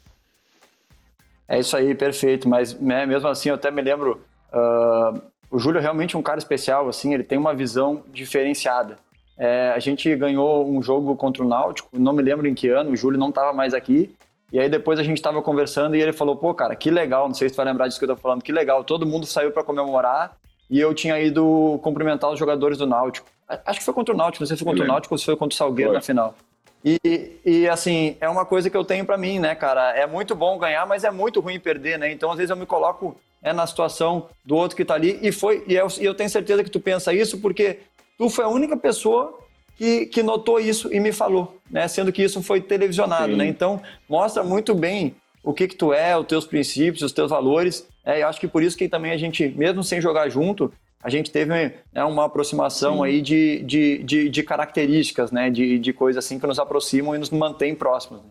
É isso aí, perfeito. Mas né, mesmo assim, eu até me lembro, uh, o Júlio é realmente um cara especial, assim, ele tem uma visão diferenciada. É, a gente ganhou um jogo contra o Náutico, não me lembro em que ano, o Júlio não estava mais aqui, e aí depois a gente estava conversando e ele falou, pô, cara, que legal, não sei se tu vai lembrar disso que eu tô falando, que legal, todo mundo saiu para comemorar e eu tinha ido cumprimentar os jogadores do Náutico. Acho que foi contra o Náutico, não sei se foi contra o Náutico ou se foi contra o Salgueiro foi. na final. E, e, assim, é uma coisa que eu tenho para mim, né, cara? É muito bom ganhar, mas é muito ruim perder, né? Então, às vezes, eu me coloco é, na situação do outro que tá ali. E foi e eu, e eu tenho certeza que tu pensa isso porque tu foi a única pessoa que, que notou isso e me falou, né? Sendo que isso foi televisionado, né? Sim. né? Então mostra muito bem o que que tu é, os teus princípios, os teus valores. É, eu acho que por isso que também a gente, mesmo sem jogar junto, a gente teve né, uma aproximação Sim. aí de, de, de, de, características, né? De, de coisas assim que nos aproximam e nos mantêm próximos. Né?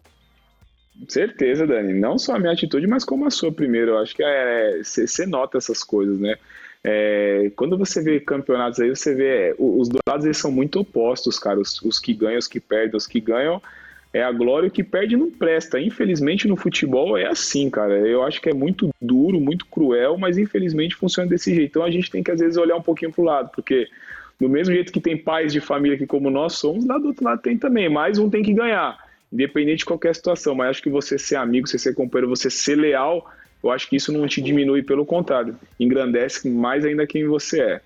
Certeza, Dani. Não só a minha atitude, mas como a sua primeiro. Eu acho que você é, nota essas coisas, né? É, quando você vê campeonatos aí, você vê os dois lados eles são muito opostos, cara. Os, os, que ganham, os que perdem, os que ganham é a glória, o que perde não presta. Infelizmente no futebol é assim, cara. Eu acho que é muito duro, muito cruel, mas infelizmente funciona desse jeito. Então a gente tem que às vezes olhar um pouquinho pro lado, porque do mesmo jeito que tem pais de família que como nós somos, lá do outro lado tem também. Mais um tem que ganhar, independente de qualquer situação. Mas acho que você ser amigo, você ser companheiro, você ser leal eu acho que isso não te diminui, pelo contrário, engrandece mais ainda quem você é.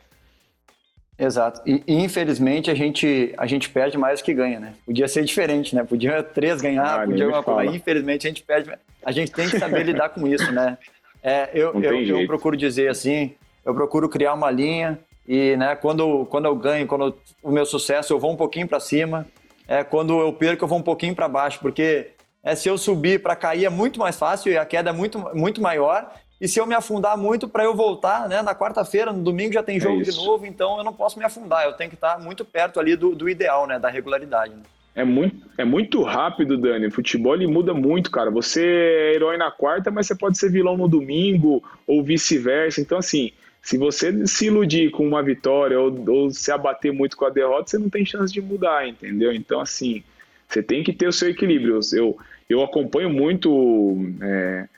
Exato. E, infelizmente a gente, a gente perde mais do que ganha, né? Podia ser diferente, né? Podia três ganhar, ah, podia uma coisa. Infelizmente a gente perde. A gente tem que saber lidar com isso, né? É, eu, eu, eu, procuro dizer assim, eu procuro criar uma linha e, né, quando, quando eu ganho, quando eu, o meu sucesso, eu vou um pouquinho para cima. É, quando eu perco, eu vou um pouquinho para baixo, porque é, se eu subir para cair é muito mais fácil e a queda é muito, muito maior. E se eu me afundar muito para eu voltar, né, na quarta-feira, no domingo já tem é jogo é de novo, então eu não posso me afundar. Eu tenho que estar muito perto ali do, do ideal, né, da regularidade. Né? É muito, é muito rápido, Dani. O futebol ele muda muito, cara. Você é herói na quarta, mas você pode ser vilão no domingo ou vice-versa. Então, assim, se você se iludir com uma vitória ou, ou se abater muito com a derrota, você não tem chance de mudar, entendeu? Então, assim, você tem que ter o seu equilíbrio. Eu, eu acompanho muito é,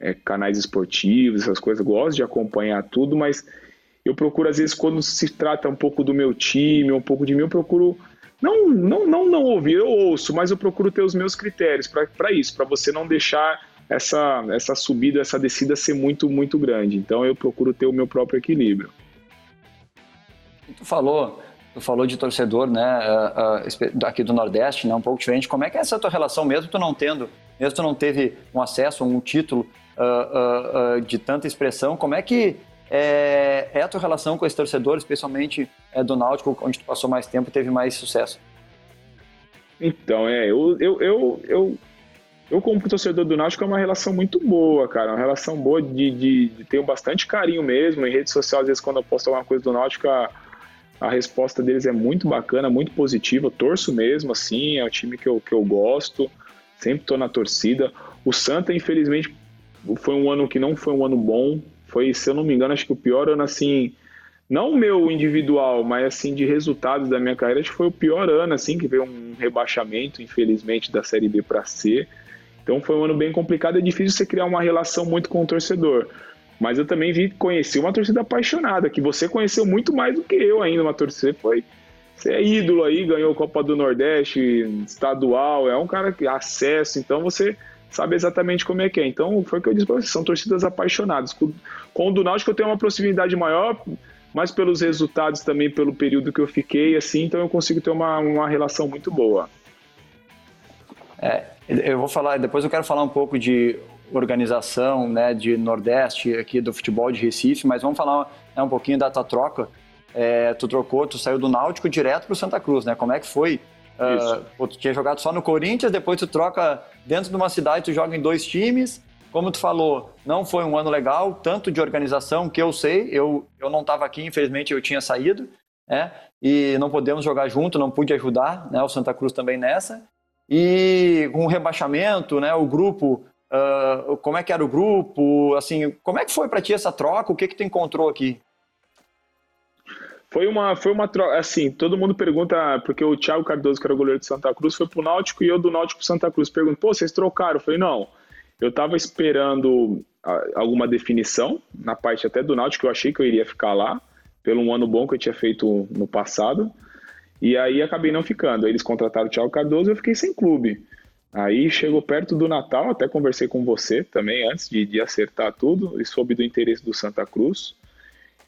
é, canais esportivos, essas coisas, gosto de acompanhar tudo, mas eu procuro, às vezes, quando se trata um pouco do meu time, um pouco de mim, eu procuro. Não, não, não, não ouvir, eu ouço, mas eu procuro ter os meus critérios para isso, para você não deixar essa, essa subida, essa descida ser muito, muito grande. Então eu procuro ter o meu próprio equilíbrio. Tu falou Tu falou de torcedor, né, uh, uh, aqui do Nordeste, né, um pouco diferente. Como é que é essa tua relação, mesmo tu não tendo, mesmo tu não teve um acesso, um título uh, de tanta expressão, como é que é, é, a tua relação com esse torcedor, especialmente é, do Náutico, onde tu passou mais tempo e teve mais sucesso? Então, é, eu, eu, eu, eu, eu como torcedor do Náutico é uma relação muito boa, cara, uma relação boa de, de, de ter bastante carinho mesmo, em rede social, às vezes quando eu posto alguma coisa do Náutico, a resposta deles é muito bacana, muito positiva. Eu torço mesmo, assim, é um time que eu, que eu gosto, sempre estou na torcida. O Santa, infelizmente, foi um ano que não foi um ano bom. Foi, se eu não me engano, acho que o pior ano, assim, não meu individual, mas assim, de resultados da minha carreira, acho que foi o pior ano, assim, que veio um rebaixamento, infelizmente, da Série B para C. Então foi um ano bem complicado, é difícil você criar uma relação muito com o torcedor. Mas eu também vi, conheci uma torcida apaixonada, que você conheceu muito mais do que eu ainda. Uma torcida foi você é ídolo aí, ganhou Copa do Nordeste, estadual, é um cara que acesso, então você sabe exatamente como é que é. Então, foi o que eu disse para vocês, são torcidas apaixonadas. Com, com o do Náutico eu tenho uma proximidade maior, mas pelos resultados também, pelo período que eu fiquei, assim, então eu consigo ter uma, uma relação muito boa. É, eu vou falar, depois eu quero falar um pouco de organização, né, de Nordeste aqui do futebol de Recife, mas vamos falar né, um pouquinho da tua troca. É, tu trocou, tu saiu do Náutico direto para o Santa Cruz, né? Como é que foi? Uh, tu tinha jogado só no Corinthians, depois tu troca dentro de uma cidade, tu joga em dois times. Como tu falou, não foi um ano legal, tanto de organização que eu sei, eu, eu não estava aqui, infelizmente eu tinha saído, né? E não podemos jogar junto, não pude ajudar, né? O Santa Cruz também nessa. E com o rebaixamento, né? O grupo, uh, como é que era o grupo? Assim, como é que foi para ti essa troca? O que que tu encontrou aqui? Foi uma, foi uma troca, assim, todo mundo pergunta, porque o Thiago Cardoso, que era o goleiro de Santa Cruz, foi pro Náutico e eu do Náutico pro Santa Cruz. Pergunto, pô, vocês trocaram? Eu falei, não, eu estava esperando alguma definição, na parte até do Náutico, eu achei que eu iria ficar lá, pelo um ano bom que eu tinha feito no passado, e aí acabei não ficando. Eles contrataram o Thiago Cardoso e eu fiquei sem clube. Aí chegou perto do Natal, até conversei com você também antes de, de acertar tudo, e soube do interesse do Santa Cruz.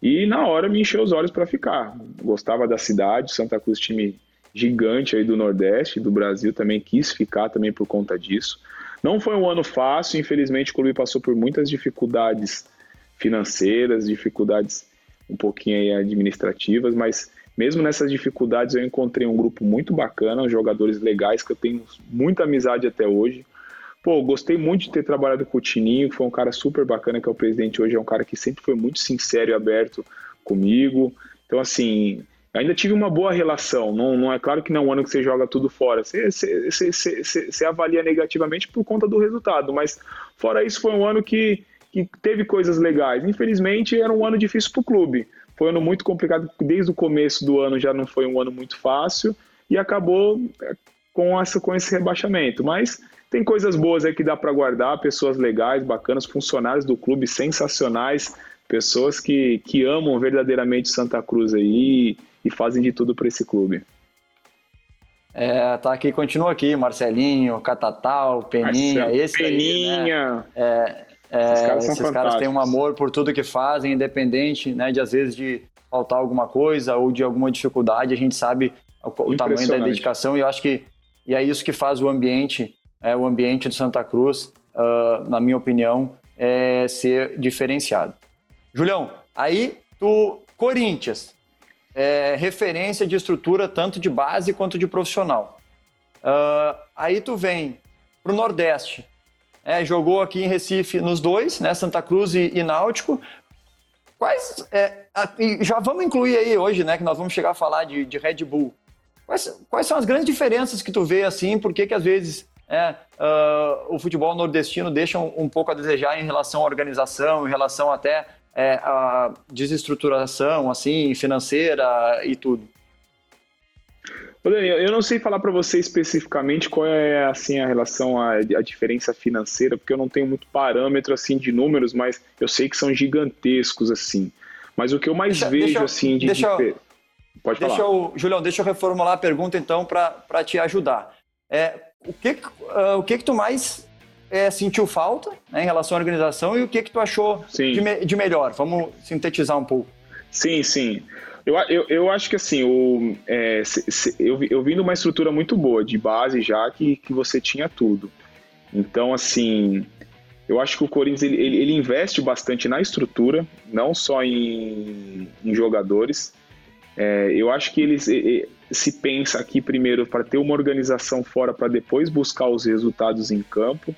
E na hora me encheu os olhos para ficar. Gostava da cidade, Santa Cruz, time gigante aí do Nordeste, do Brasil, também quis ficar também por conta disso. Não foi um ano fácil, infelizmente o clube passou por muitas dificuldades financeiras, dificuldades um pouquinho administrativas, mas mesmo nessas dificuldades eu encontrei um grupo muito bacana, jogadores legais que eu tenho muita amizade até hoje. Pô, gostei muito de ter trabalhado com o Tininho, que foi um cara super bacana, que é o presidente hoje, é um cara que sempre foi muito sincero e aberto comigo. Então, assim, ainda tive uma boa relação. Não, não é claro que não é um ano que você joga tudo fora. Você, você, você, você, avalia negativamente por conta do resultado, mas fora isso, foi um ano que, que teve coisas legais. Infelizmente, era um ano difícil para o clube. Foi um ano muito complicado, desde o começo do ano já não foi um ano muito fácil e acabou é, com, essa, com esse rebaixamento. Mas tem coisas boas aí que dá para guardar, pessoas legais, bacanas, funcionários do clube sensacionais, pessoas que, que amam verdadeiramente Santa Cruz aí e fazem de tudo para esse clube. É, tá aqui, continua aqui, Marcelinho, Catatal, Peninha, Marcelo, esse Peninha. Aí, né? é, é, esses caras, esses caras têm um amor por tudo que fazem, independente, né, de às vezes de faltar alguma coisa ou de alguma dificuldade, a gente sabe o, o tamanho da dedicação e eu acho que e é isso que faz o ambiente é, o ambiente do Santa Cruz, uh, na minha opinião, é ser diferenciado. Julião, aí tu, Corinthians, é, referência de estrutura tanto de base quanto de profissional. Uh, aí tu vem para o Nordeste, é, jogou aqui em Recife nos dois, né, Santa Cruz e, e Náutico. Quais, é, a, já vamos incluir aí hoje, né, que nós vamos chegar a falar de, de Red Bull. Quais, quais são as grandes diferenças que tu vê assim? Por que, que às vezes é, uh, o futebol nordestino deixa um, um, pouco a desejar em relação à organização, em relação até é, à desestruturação assim, financeira e tudo. Eu não sei falar para você especificamente qual é assim a relação à, à, diferença financeira, porque eu não tenho muito parâmetro assim de números, mas eu sei que são gigantescos assim. Mas o que eu mais deixa, vejo deixa, assim de deixa, difer... Pode deixa falar. Eu, Julião, deixa eu reformular a pergunta então para te ajudar. É, o que, uh, o que, que tu mais é, sentiu falta né, em relação à organização e o que, que tu achou de, me, de, melhor? Vamos sintetizar um pouco. Sim, sim. Eu, eu, eu acho que assim, o, é, se, se, eu, eu vim numa estrutura muito boa, de base já, que, que você tinha tudo. Então, assim, eu acho que o Corinthians ele, ele, ele investe bastante na estrutura, não só em, em jogadores. É, eu acho que eles, se pensa aqui primeiro para ter uma organização fora para depois buscar os resultados em campo.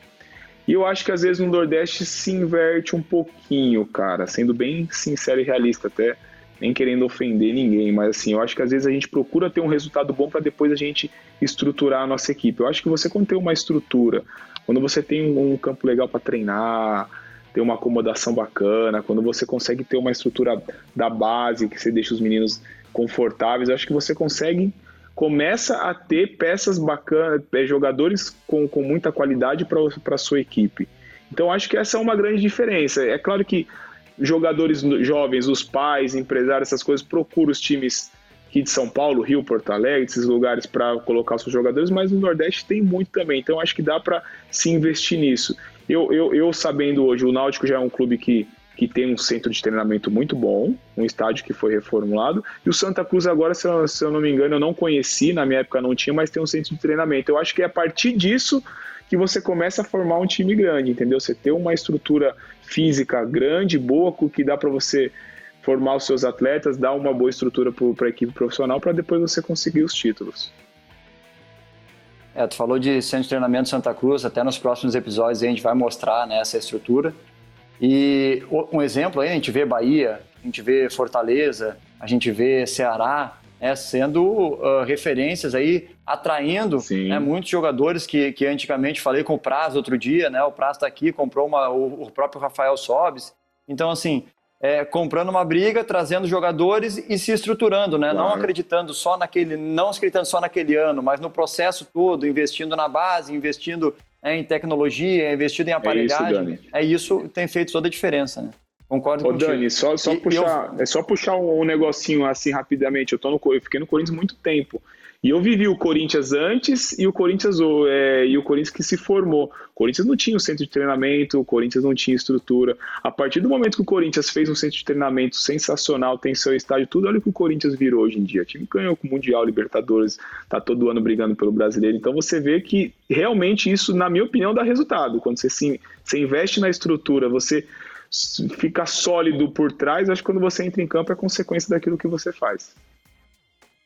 E eu acho que às vezes no Nordeste se inverte um pouquinho, cara, sendo bem sincero e realista, até nem querendo ofender ninguém, mas assim, eu acho que às vezes a gente procura ter um resultado bom para depois a gente estruturar a nossa equipe. Eu acho que você quando tem uma estrutura, quando você tem um campo legal para treinar, ter uma acomodação bacana, quando você consegue ter uma estrutura da base, que você deixa os meninos confortáveis, acho que você consegue começa a ter peças bacanas, é, jogadores com, com muita qualidade para a sua equipe. Então acho que essa é uma grande diferença. É claro que jogadores jovens, os pais, empresários, essas coisas, procuram os times aqui de São Paulo, Rio, Porto Alegre, esses lugares para colocar seus jogadores, mas no Nordeste tem muito também. Então acho que dá para se investir nisso. Eu, eu, eu sabendo hoje, o Náutico já é um clube que que tem um centro de treinamento muito bom, um estádio que foi reformulado, e o Santa Cruz agora, se eu, se eu, não me engano, eu não conheci, na minha época não tinha, mas tem um centro de treinamento. Eu acho que é a partir disso que você começa a formar um time grande, entendeu? Você ter uma estrutura física grande, boa, que dá para você formar os seus atletas, dar uma boa estrutura para a equipe profissional, para depois você conseguir os títulos. É, tu falou de centro de treinamento Santa Cruz, até nos próximos episódios a gente vai mostrar né, essa estrutura. E um exemplo aí, a gente vê Bahia, a gente vê Fortaleza, a gente vê Ceará, né, sendo uh, referências aí, atraindo né, muitos jogadores que, que antigamente falei com o Praz outro dia, né? O Praz está aqui, comprou uma, o, o, próprio Rafael Sobes. Então, assim, é, comprando uma briga, trazendo jogadores e se estruturando, né? Claro. Não acreditando só naquele, não acreditando só naquele ano, mas no processo todo, investindo na base, investindo é, em tecnologia, investido em aparelhagem. É isso, é isso tem feito toda a diferença, né? Concordo contigo. Dani, só, só puxar, eu... é só puxar um, um, negocinho assim rapidamente. Eu, tô no, eu fiquei no Corinthians muito tempo. E eu vivi o Corinthians antes e o Corinthians é, e o Corinthians que se formou. O Corinthians não tinha um centro de treinamento, o Corinthians não tinha estrutura. A partir do momento que o Corinthians fez um centro de treinamento sensacional, tem seu estádio, tudo, olha o que o Corinthians virou hoje em dia. O time ganhou com o Mundial, Libertadores, tá todo ano brigando pelo brasileiro. Então você vê que realmente isso, na minha opinião, dá resultado. Quando você, se, você investe na estrutura, você fica sólido por trás, acho que quando você entra em campo é consequência daquilo que você faz.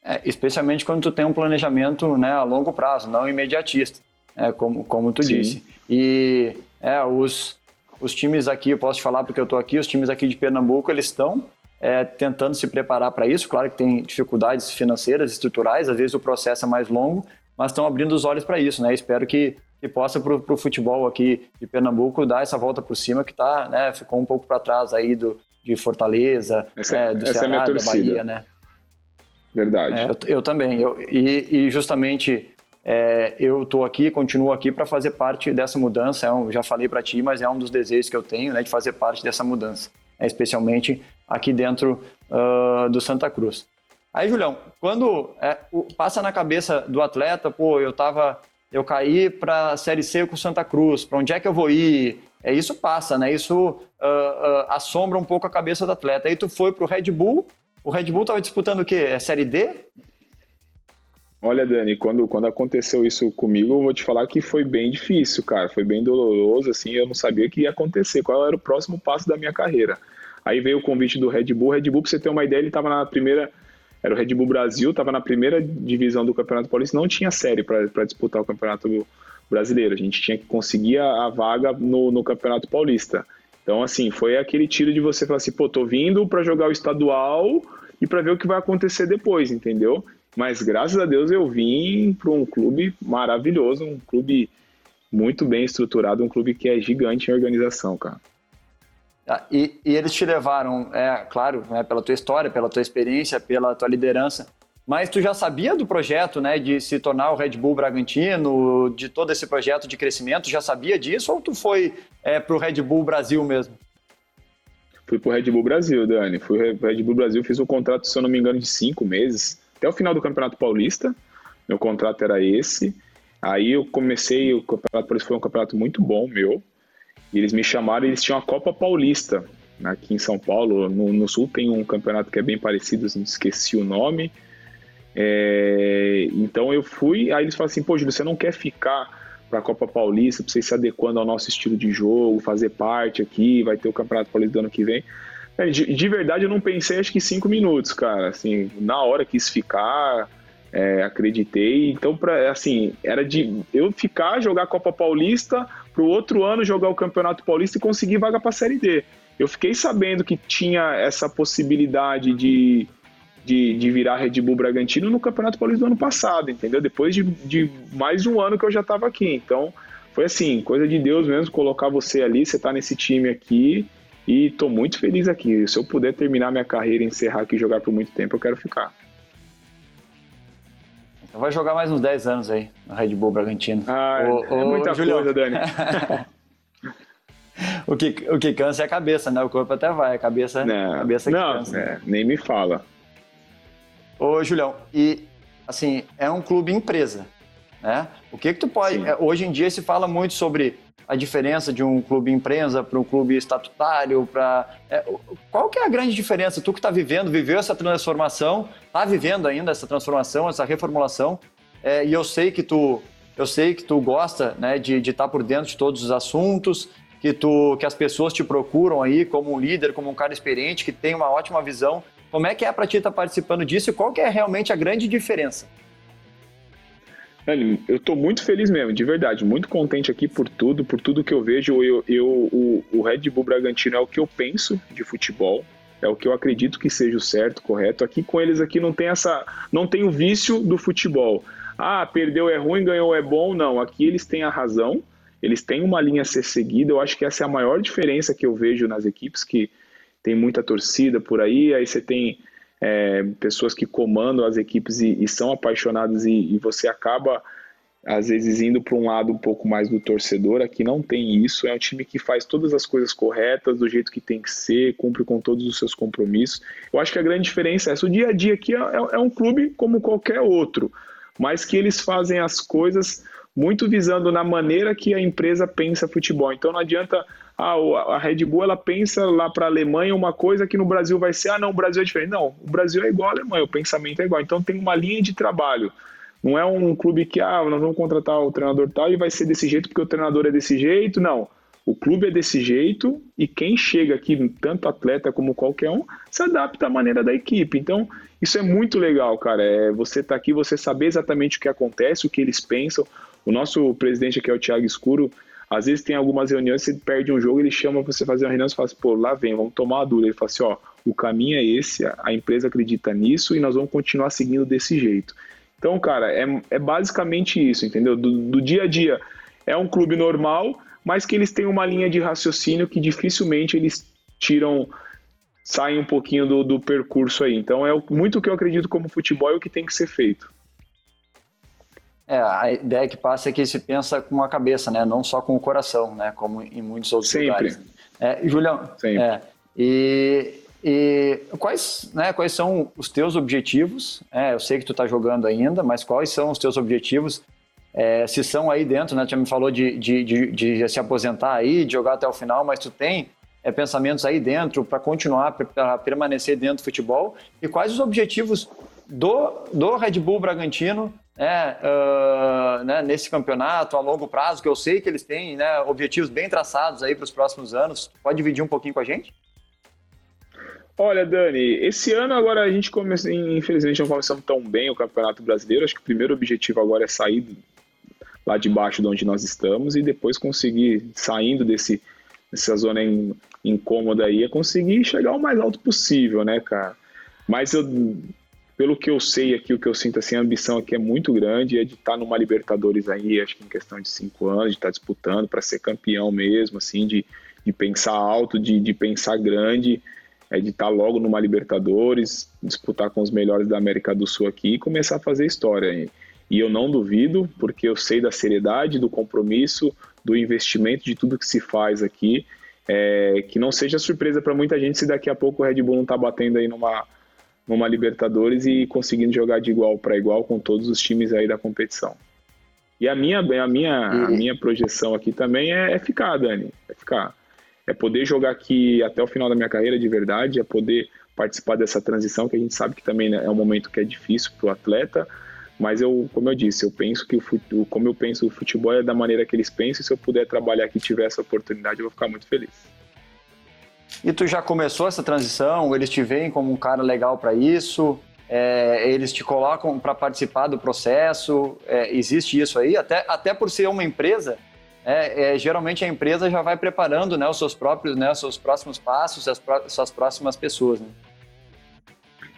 É, especialmente quando tu tem um planejamento né, a longo prazo, não imediatista, é, como, como tu Sim. disse. E é, os, os times aqui, eu posso te falar porque eu estou aqui, os times aqui de Pernambuco, eles estão é, tentando se preparar para isso. Claro que tem dificuldades financeiras, estruturais, às vezes o processo é mais longo, mas estão abrindo os olhos para isso. Né? Espero que, que possa para o futebol aqui de Pernambuco dar essa volta por cima que tá, né, ficou um pouco para trás aí do, de Fortaleza, essa, é, do essa é Ceará, é da Bahia, né? Verdade. É, eu, eu, também. Eu, e, e justamente é, eu estou aqui, continuo aqui para fazer parte dessa mudança. É um, já falei para ti, mas é um dos desejos que eu tenho, né, de fazer parte dessa mudança, é, especialmente aqui dentro uh, do Santa Cruz. Aí, Julião, quando é, passa na cabeça do atleta, pô, eu tava, eu caí para a Série C com Santa Cruz, para onde é que eu vou ir? É isso passa, né? Isso uh, uh, assombra um pouco a cabeça do atleta. Aí tu foi para o Red Bull o Red Bull estava disputando o quê? É Série D? Olha, Dani, quando, quando aconteceu isso comigo, eu vou te falar que foi bem difícil, cara. Foi bem doloroso, assim, eu não sabia o que ia acontecer, qual era o próximo passo da minha carreira. Aí veio o convite do Red Bull. Red Bull, pra você ter uma ideia, ele estava na primeira. Era o Red Bull Brasil, estava na primeira divisão do Campeonato Paulista, não tinha série para disputar o Campeonato Brasileiro. A gente tinha que conseguir a, a vaga no, no Campeonato Paulista. Então, assim, foi aquele tiro de você falar assim, pô, tô vindo para jogar o estadual e para ver o que vai acontecer depois, entendeu? Mas graças a Deus eu vim para um clube maravilhoso, um clube muito bem estruturado, um clube que é gigante em organização, cara. Ah, e, e, eles te levaram, é claro, né, pela tua história, pela tua experiência, pela tua liderança, mas tu já sabia do projeto, né, de se tornar o Red Bull Bragantino, de todo esse projeto de crescimento, já sabia disso ou tu foi é, para o Red Bull Brasil mesmo? Fui para o Red Bull Brasil, Dani. Fui pro Red Bull Brasil, fiz um contrato, se eu não me engano, de cinco meses, até o final do Campeonato Paulista. Meu contrato era esse. Aí eu comecei, o Campeonato Paulista foi um campeonato muito bom, meu. E eles me chamaram, eles tinham a Copa Paulista aqui em São Paulo. No, no Sul tem um campeonato que é bem parecido, esqueci o nome é, então eu fui, aí eles falaram assim, pô, Júlio, você não quer ficar para a Copa Paulista, para você se adequando ao nosso estilo de jogo, fazer parte aqui, vai ter o Campeonato Paulista do ano que vem. De, de verdade, eu não pensei acho que cinco minutos, cara. Assim, na hora quis ficar, é, acreditei. Então, pra, assim, era de eu ficar, jogar a Copa Paulista, para o outro ano jogar o Campeonato Paulista e conseguir vaga para a Série D. Eu fiquei sabendo que tinha essa possibilidade de de, de virar Red Bull Bragantino no Campeonato Paulista do ano passado, entendeu? Depois de, de mais um ano que eu já estava aqui. Então, foi assim, coisa de Deus mesmo colocar você ali, você está nesse time aqui e tô muito feliz aqui. Se eu puder terminar minha carreira, encerrar aqui e jogar por muito tempo, eu quero ficar. Vai jogar mais uns 10 anos aí no Red Bull Bragantino. Ah, o, é, muita Julião. coisa, Dani. o, que, o que cansa é a cabeça, né? O corpo até vai, a cabeça, não, a cabeça não, cansa. É, nem me fala. Ô, Julião, e assim, é um clube empresa, né? O que que tu pode... Sim. Hoje em dia se fala muito sobre a diferença de um clube empresa para um clube estatutário, para é, qual que é a grande diferença? Tu que está vivendo, viveu essa transformação, está vivendo ainda essa transformação, essa reformulação, é, e eu sei que tu eu sei que tu gosta né, de estar tá por dentro de todos os assuntos, que tu que as pessoas te procuram aí como um líder, como um cara experiente que tem uma ótima visão. Como é que é para ti estar tá participando disso e qual que é realmente a grande diferença? Eu estou muito feliz mesmo, de verdade, muito contente aqui por tudo, por tudo que eu vejo. Eu, eu o, o Red Bull Bragantino é o que eu penso de futebol, é o que eu acredito que seja o certo, correto. Aqui com eles aqui não tem essa, não tem o vício do futebol. Ah, perdeu é ruim, ganhou é bom. Não, aqui eles têm a razão, eles têm uma linha a ser seguida. Eu acho que essa é a maior diferença que eu vejo nas equipes que tem muita torcida por aí. Aí você tem é, pessoas que comandam as equipes e, e são apaixonadas e, e, você acaba às vezes indo para um lado um pouco mais do torcedor. Aqui não tem isso. É um time que faz todas as coisas corretas do jeito que tem que ser, cumpre com todos os seus compromissos. Eu acho que a grande diferença é essa. O dia a dia aqui é, é, é um clube como qualquer outro, mas que eles fazem as coisas muito visando na maneira que a empresa pensa futebol. Então não adianta ah, a Red Bull ela pensa lá para a Alemanha uma coisa que no Brasil vai ser, ah, não, o Brasil é diferente. Não, o Brasil é igual à Alemanha, o pensamento é igual. Então tem uma linha de trabalho. Não é um clube que, ah, nós vamos contratar o treinador tal e vai ser desse jeito porque o treinador é desse jeito. Não. O clube é desse jeito e quem chega aqui, tanto atleta como qualquer um, se adapta à maneira da equipe. Então, isso é muito legal, cara. É você tá aqui, você saber exatamente o que acontece, o que eles pensam. O nosso presidente aqui é o Thiago Escuro, às vezes tem algumas reuniões, você perde um jogo, ele chama você fazer uma reunião, você fala assim, pô, lá vem, vamos tomar uma dura. Ele fala assim, ó, o caminho é esse, a empresa acredita nisso e nós vamos continuar seguindo desse jeito. Então, cara, é, é basicamente isso, entendeu? Do, do dia a dia. É um clube normal, mas que eles têm uma linha de raciocínio que dificilmente eles tiram, saem um pouquinho do, do percurso aí. Então, é muito o que eu acredito como futebol e o que tem que ser feito. É, a ideia que passa é que se pensa com a cabeça, né? Não só com o coração, né? Como em muitos outros Sempre. lugares. É, Julião, Sempre. É, e, e quais, né, quais são os teus objetivos? É, eu sei que tu está jogando ainda, mas quais são os teus objetivos? É, se são aí dentro, né? Tu já me falou de, de, de, de, se aposentar aí, de jogar até o final, mas tu tem é, pensamentos aí dentro para continuar, para permanecer dentro do futebol? E quais os objetivos do, do Red Bull Bragantino né, uh, né, nesse campeonato a longo prazo, que eu sei que eles têm né, objetivos bem traçados aí para os próximos anos. Pode dividir um pouquinho com a gente? Olha, Dani, esse ano agora a gente começa, infelizmente não começamos tão bem o Campeonato Brasileiro. Acho que o primeiro objetivo agora é sair lá de baixo de onde nós estamos e depois conseguir, saindo desse, dessa zona incômoda aí, é conseguir chegar o mais alto possível, né, cara? Mas eu pelo que eu sei aqui, o que eu sinto assim, a ambição aqui é muito grande, é de estar numa Libertadores aí, acho que em questão de cinco anos, de estar disputando para ser campeão mesmo, assim, de, de pensar alto, de, de pensar grande, é de estar logo numa Libertadores, disputar com os melhores da América do Sul aqui e começar a fazer história. E eu não duvido, porque eu sei da seriedade, do compromisso, do investimento, de tudo que se faz aqui, é, que não seja surpresa para muita gente se daqui a pouco o Red Bull não está batendo aí numa numa Libertadores e conseguindo jogar de igual para igual com todos os times aí da competição. E a minha, a minha, a minha projeção aqui também é, é ficar, Dani, é ficar. É poder jogar aqui até o final da minha carreira de verdade, é poder participar dessa transição, que a gente sabe que também né, é um momento que é difícil para o atleta, mas eu, como eu disse, eu penso que o como eu penso o futebol é da maneira que eles pensam, e se eu puder trabalhar aqui e tiver essa oportunidade, eu vou ficar muito feliz. E tu já começou essa transição? Eles te veem como um cara legal para isso? É, eles te colocam para participar do processo? É, existe isso aí? Até, até por ser uma empresa, é, é, geralmente a empresa já vai preparando né, os seus próprios, né, os seus próximos passos, as pró suas próximas pessoas. Né?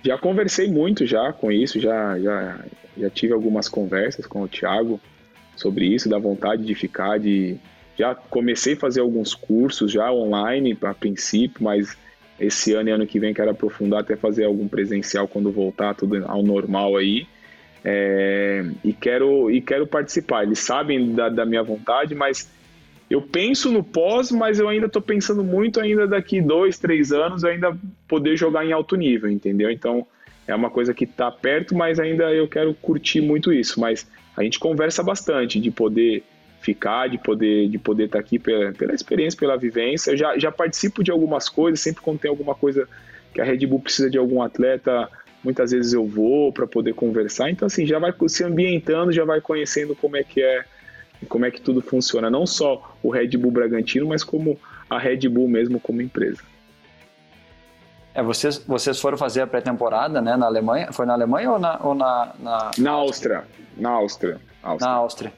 Já conversei muito já com isso, já, já, já tive algumas conversas com o Thiago sobre isso, da vontade de ficar, de, já comecei a fazer alguns cursos já online a princípio, mas esse ano e ano que vem quero aprofundar até fazer algum presencial quando voltar tudo ao normal aí. É, e quero e quero participar. Eles sabem da, da, minha vontade, mas eu penso no pós, mas eu ainda estou pensando muito ainda daqui dois, três anos ainda poder jogar em alto nível, entendeu? Então é uma coisa que está perto, mas ainda eu quero curtir muito isso. Mas a gente conversa bastante de poder ficar, de poder de poder estar tá aqui pela, pela experiência, pela vivência. Eu já, já participo de algumas coisas, sempre quando tem alguma coisa que a Red Bull precisa de algum atleta, muitas vezes eu vou para poder conversar. Então assim, já vai se ambientando, já vai conhecendo como é que é, como é que tudo funciona, não só o Red Bull Bragantino, mas como a Red Bull mesmo como empresa. É, vocês, vocês foram fazer a pré-temporada, né, na Alemanha? Foi na Alemanha ou na... Ou na, na... na Áustria. Na Áustria. Áustria. Na Áustria.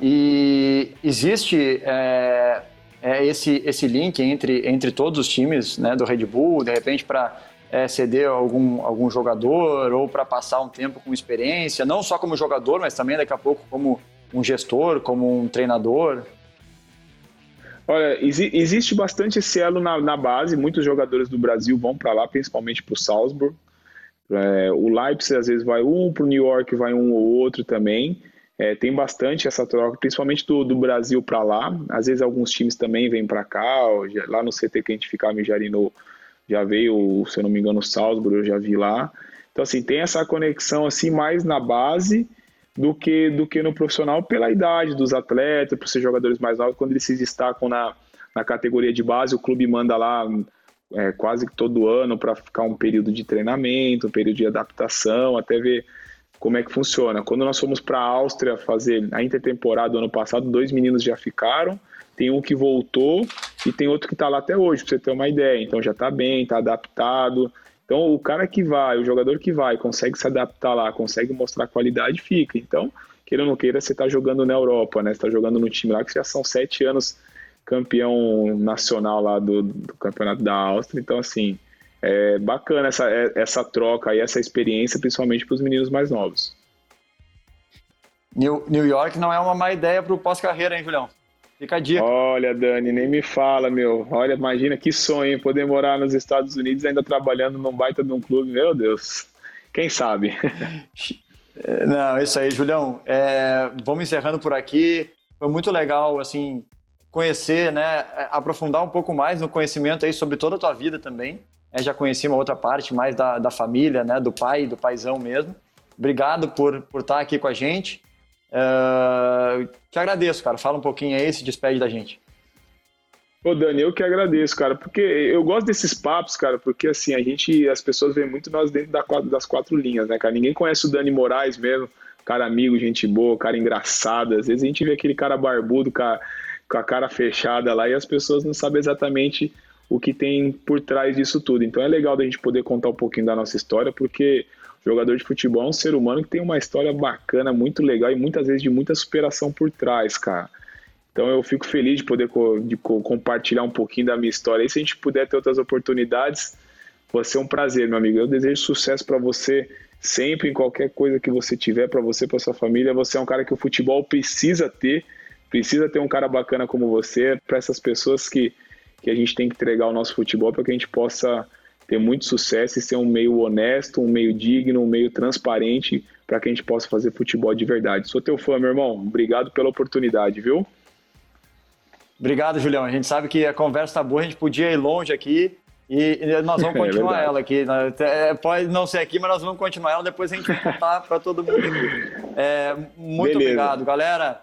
E existe é, é esse, esse link entre, entre todos os times né, do Red Bull, de repente para é, ceder algum, algum jogador ou para passar um tempo com experiência, não só como jogador, mas também daqui a pouco como um gestor, como um treinador? Olha, existe bastante esse elo na, na base, muitos jogadores do Brasil vão para lá, principalmente para o Salzburg. É, o Leipzig às vezes vai um, para o New York vai um ou outro também. É, tem bastante essa troca, principalmente do, do Brasil para lá. Às vezes alguns times também vêm para cá. Lá no CT que a gente ficava em Jarino já veio, se eu não me engano, o Salzburg, eu já vi lá. Então, assim, tem essa conexão assim mais na base do que, do que no profissional pela idade dos atletas, por ser jogadores mais novos, quando eles se destacam na, na categoria de base, o clube manda lá é, quase todo ano para ficar um período de treinamento, um período de adaptação, até ver como é que funciona. Quando nós fomos para a Áustria fazer a intertemporada ano passado, dois meninos já ficaram, tem um que voltou e tem outro que está lá até hoje, para você ter uma ideia. Então já está bem, está adaptado, então, o cara que vai, o jogador que vai, consegue se adaptar lá, consegue mostrar qualidade, fica. Então, queira ou não queira, você está jogando na Europa, né? Você está jogando no time lá que já são sete anos campeão nacional lá do, do campeonato da Áustria. Então, assim, é bacana essa, é, essa troca e essa experiência, principalmente para os meninos mais novos. New, New York não é uma má ideia para o pós-carreira, hein, Julião? Fica a dica. Olha, Dani, nem me fala, meu. Olha, imagina que sonho hein? poder morar nos Estados Unidos ainda trabalhando num baita de um clube. Meu Deus. Quem sabe? Não, isso aí, Julião. É, vamos encerrando por aqui. Foi muito legal, assim, conhecer, né, aprofundar um pouco mais no conhecimento aí sobre toda a tua vida também. É, já conheci uma outra parte mais da, da família, né, do pai, do paizão mesmo. Obrigado por, por estar aqui com a gente. Uh, te agradeço, cara. Fala um pouquinho aí, se despede da gente. Ô, Dani, eu que agradeço, cara, porque eu gosto desses papos, cara, porque assim, a gente, as pessoas veem muito nós dentro das quatro linhas, né, cara? Ninguém conhece o Dani Moraes mesmo, cara amigo, gente boa, cara engraçado. Às vezes a gente vê aquele cara barbudo com a, com a cara fechada lá e as pessoas não sabem exatamente o que tem por trás disso tudo. Então é legal da gente poder contar um pouquinho da nossa história, porque jogador de futebol é um ser humano que tem uma história bacana, muito legal e muitas vezes de muita superação por trás, cara. Então eu fico feliz de poder co de co compartilhar um pouquinho da minha história. E se a gente puder ter outras oportunidades, vai ser um prazer, meu amigo. Eu desejo sucesso para você sempre em qualquer coisa que você tiver, para você, para sua família. Você é um cara que o futebol precisa ter, precisa ter um cara bacana como você, para essas pessoas que, que a gente tem que entregar o nosso futebol para que a gente possa ter muito sucesso e ser um meio honesto, um meio digno, um meio transparente para que a gente possa fazer futebol de verdade. Sou teu fã, meu irmão. Obrigado pela oportunidade, viu? Obrigado, Julião. A gente sabe que a conversa tá boa, a gente podia ir longe aqui e nós vamos é continuar é ela aqui. É, pode não ser aqui, mas nós vamos continuar ela, depois a gente vai contar para todo mundo. É, muito Beleza. obrigado, galera.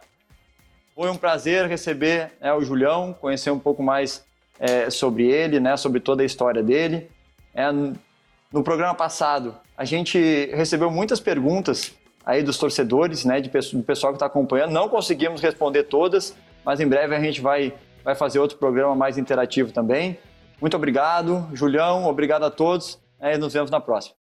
Foi um prazer receber é, o Julião, conhecer um pouco mais é, sobre ele, né, sobre toda a história dele. É, no programa passado, a gente recebeu muitas perguntas aí dos torcedores, né, de, do pessoal que está acompanhando. Não conseguimos responder todas, mas em breve a gente vai, vai fazer outro programa mais interativo também. Muito obrigado, Julião, obrigado a todos. É, nos vemos na próxima.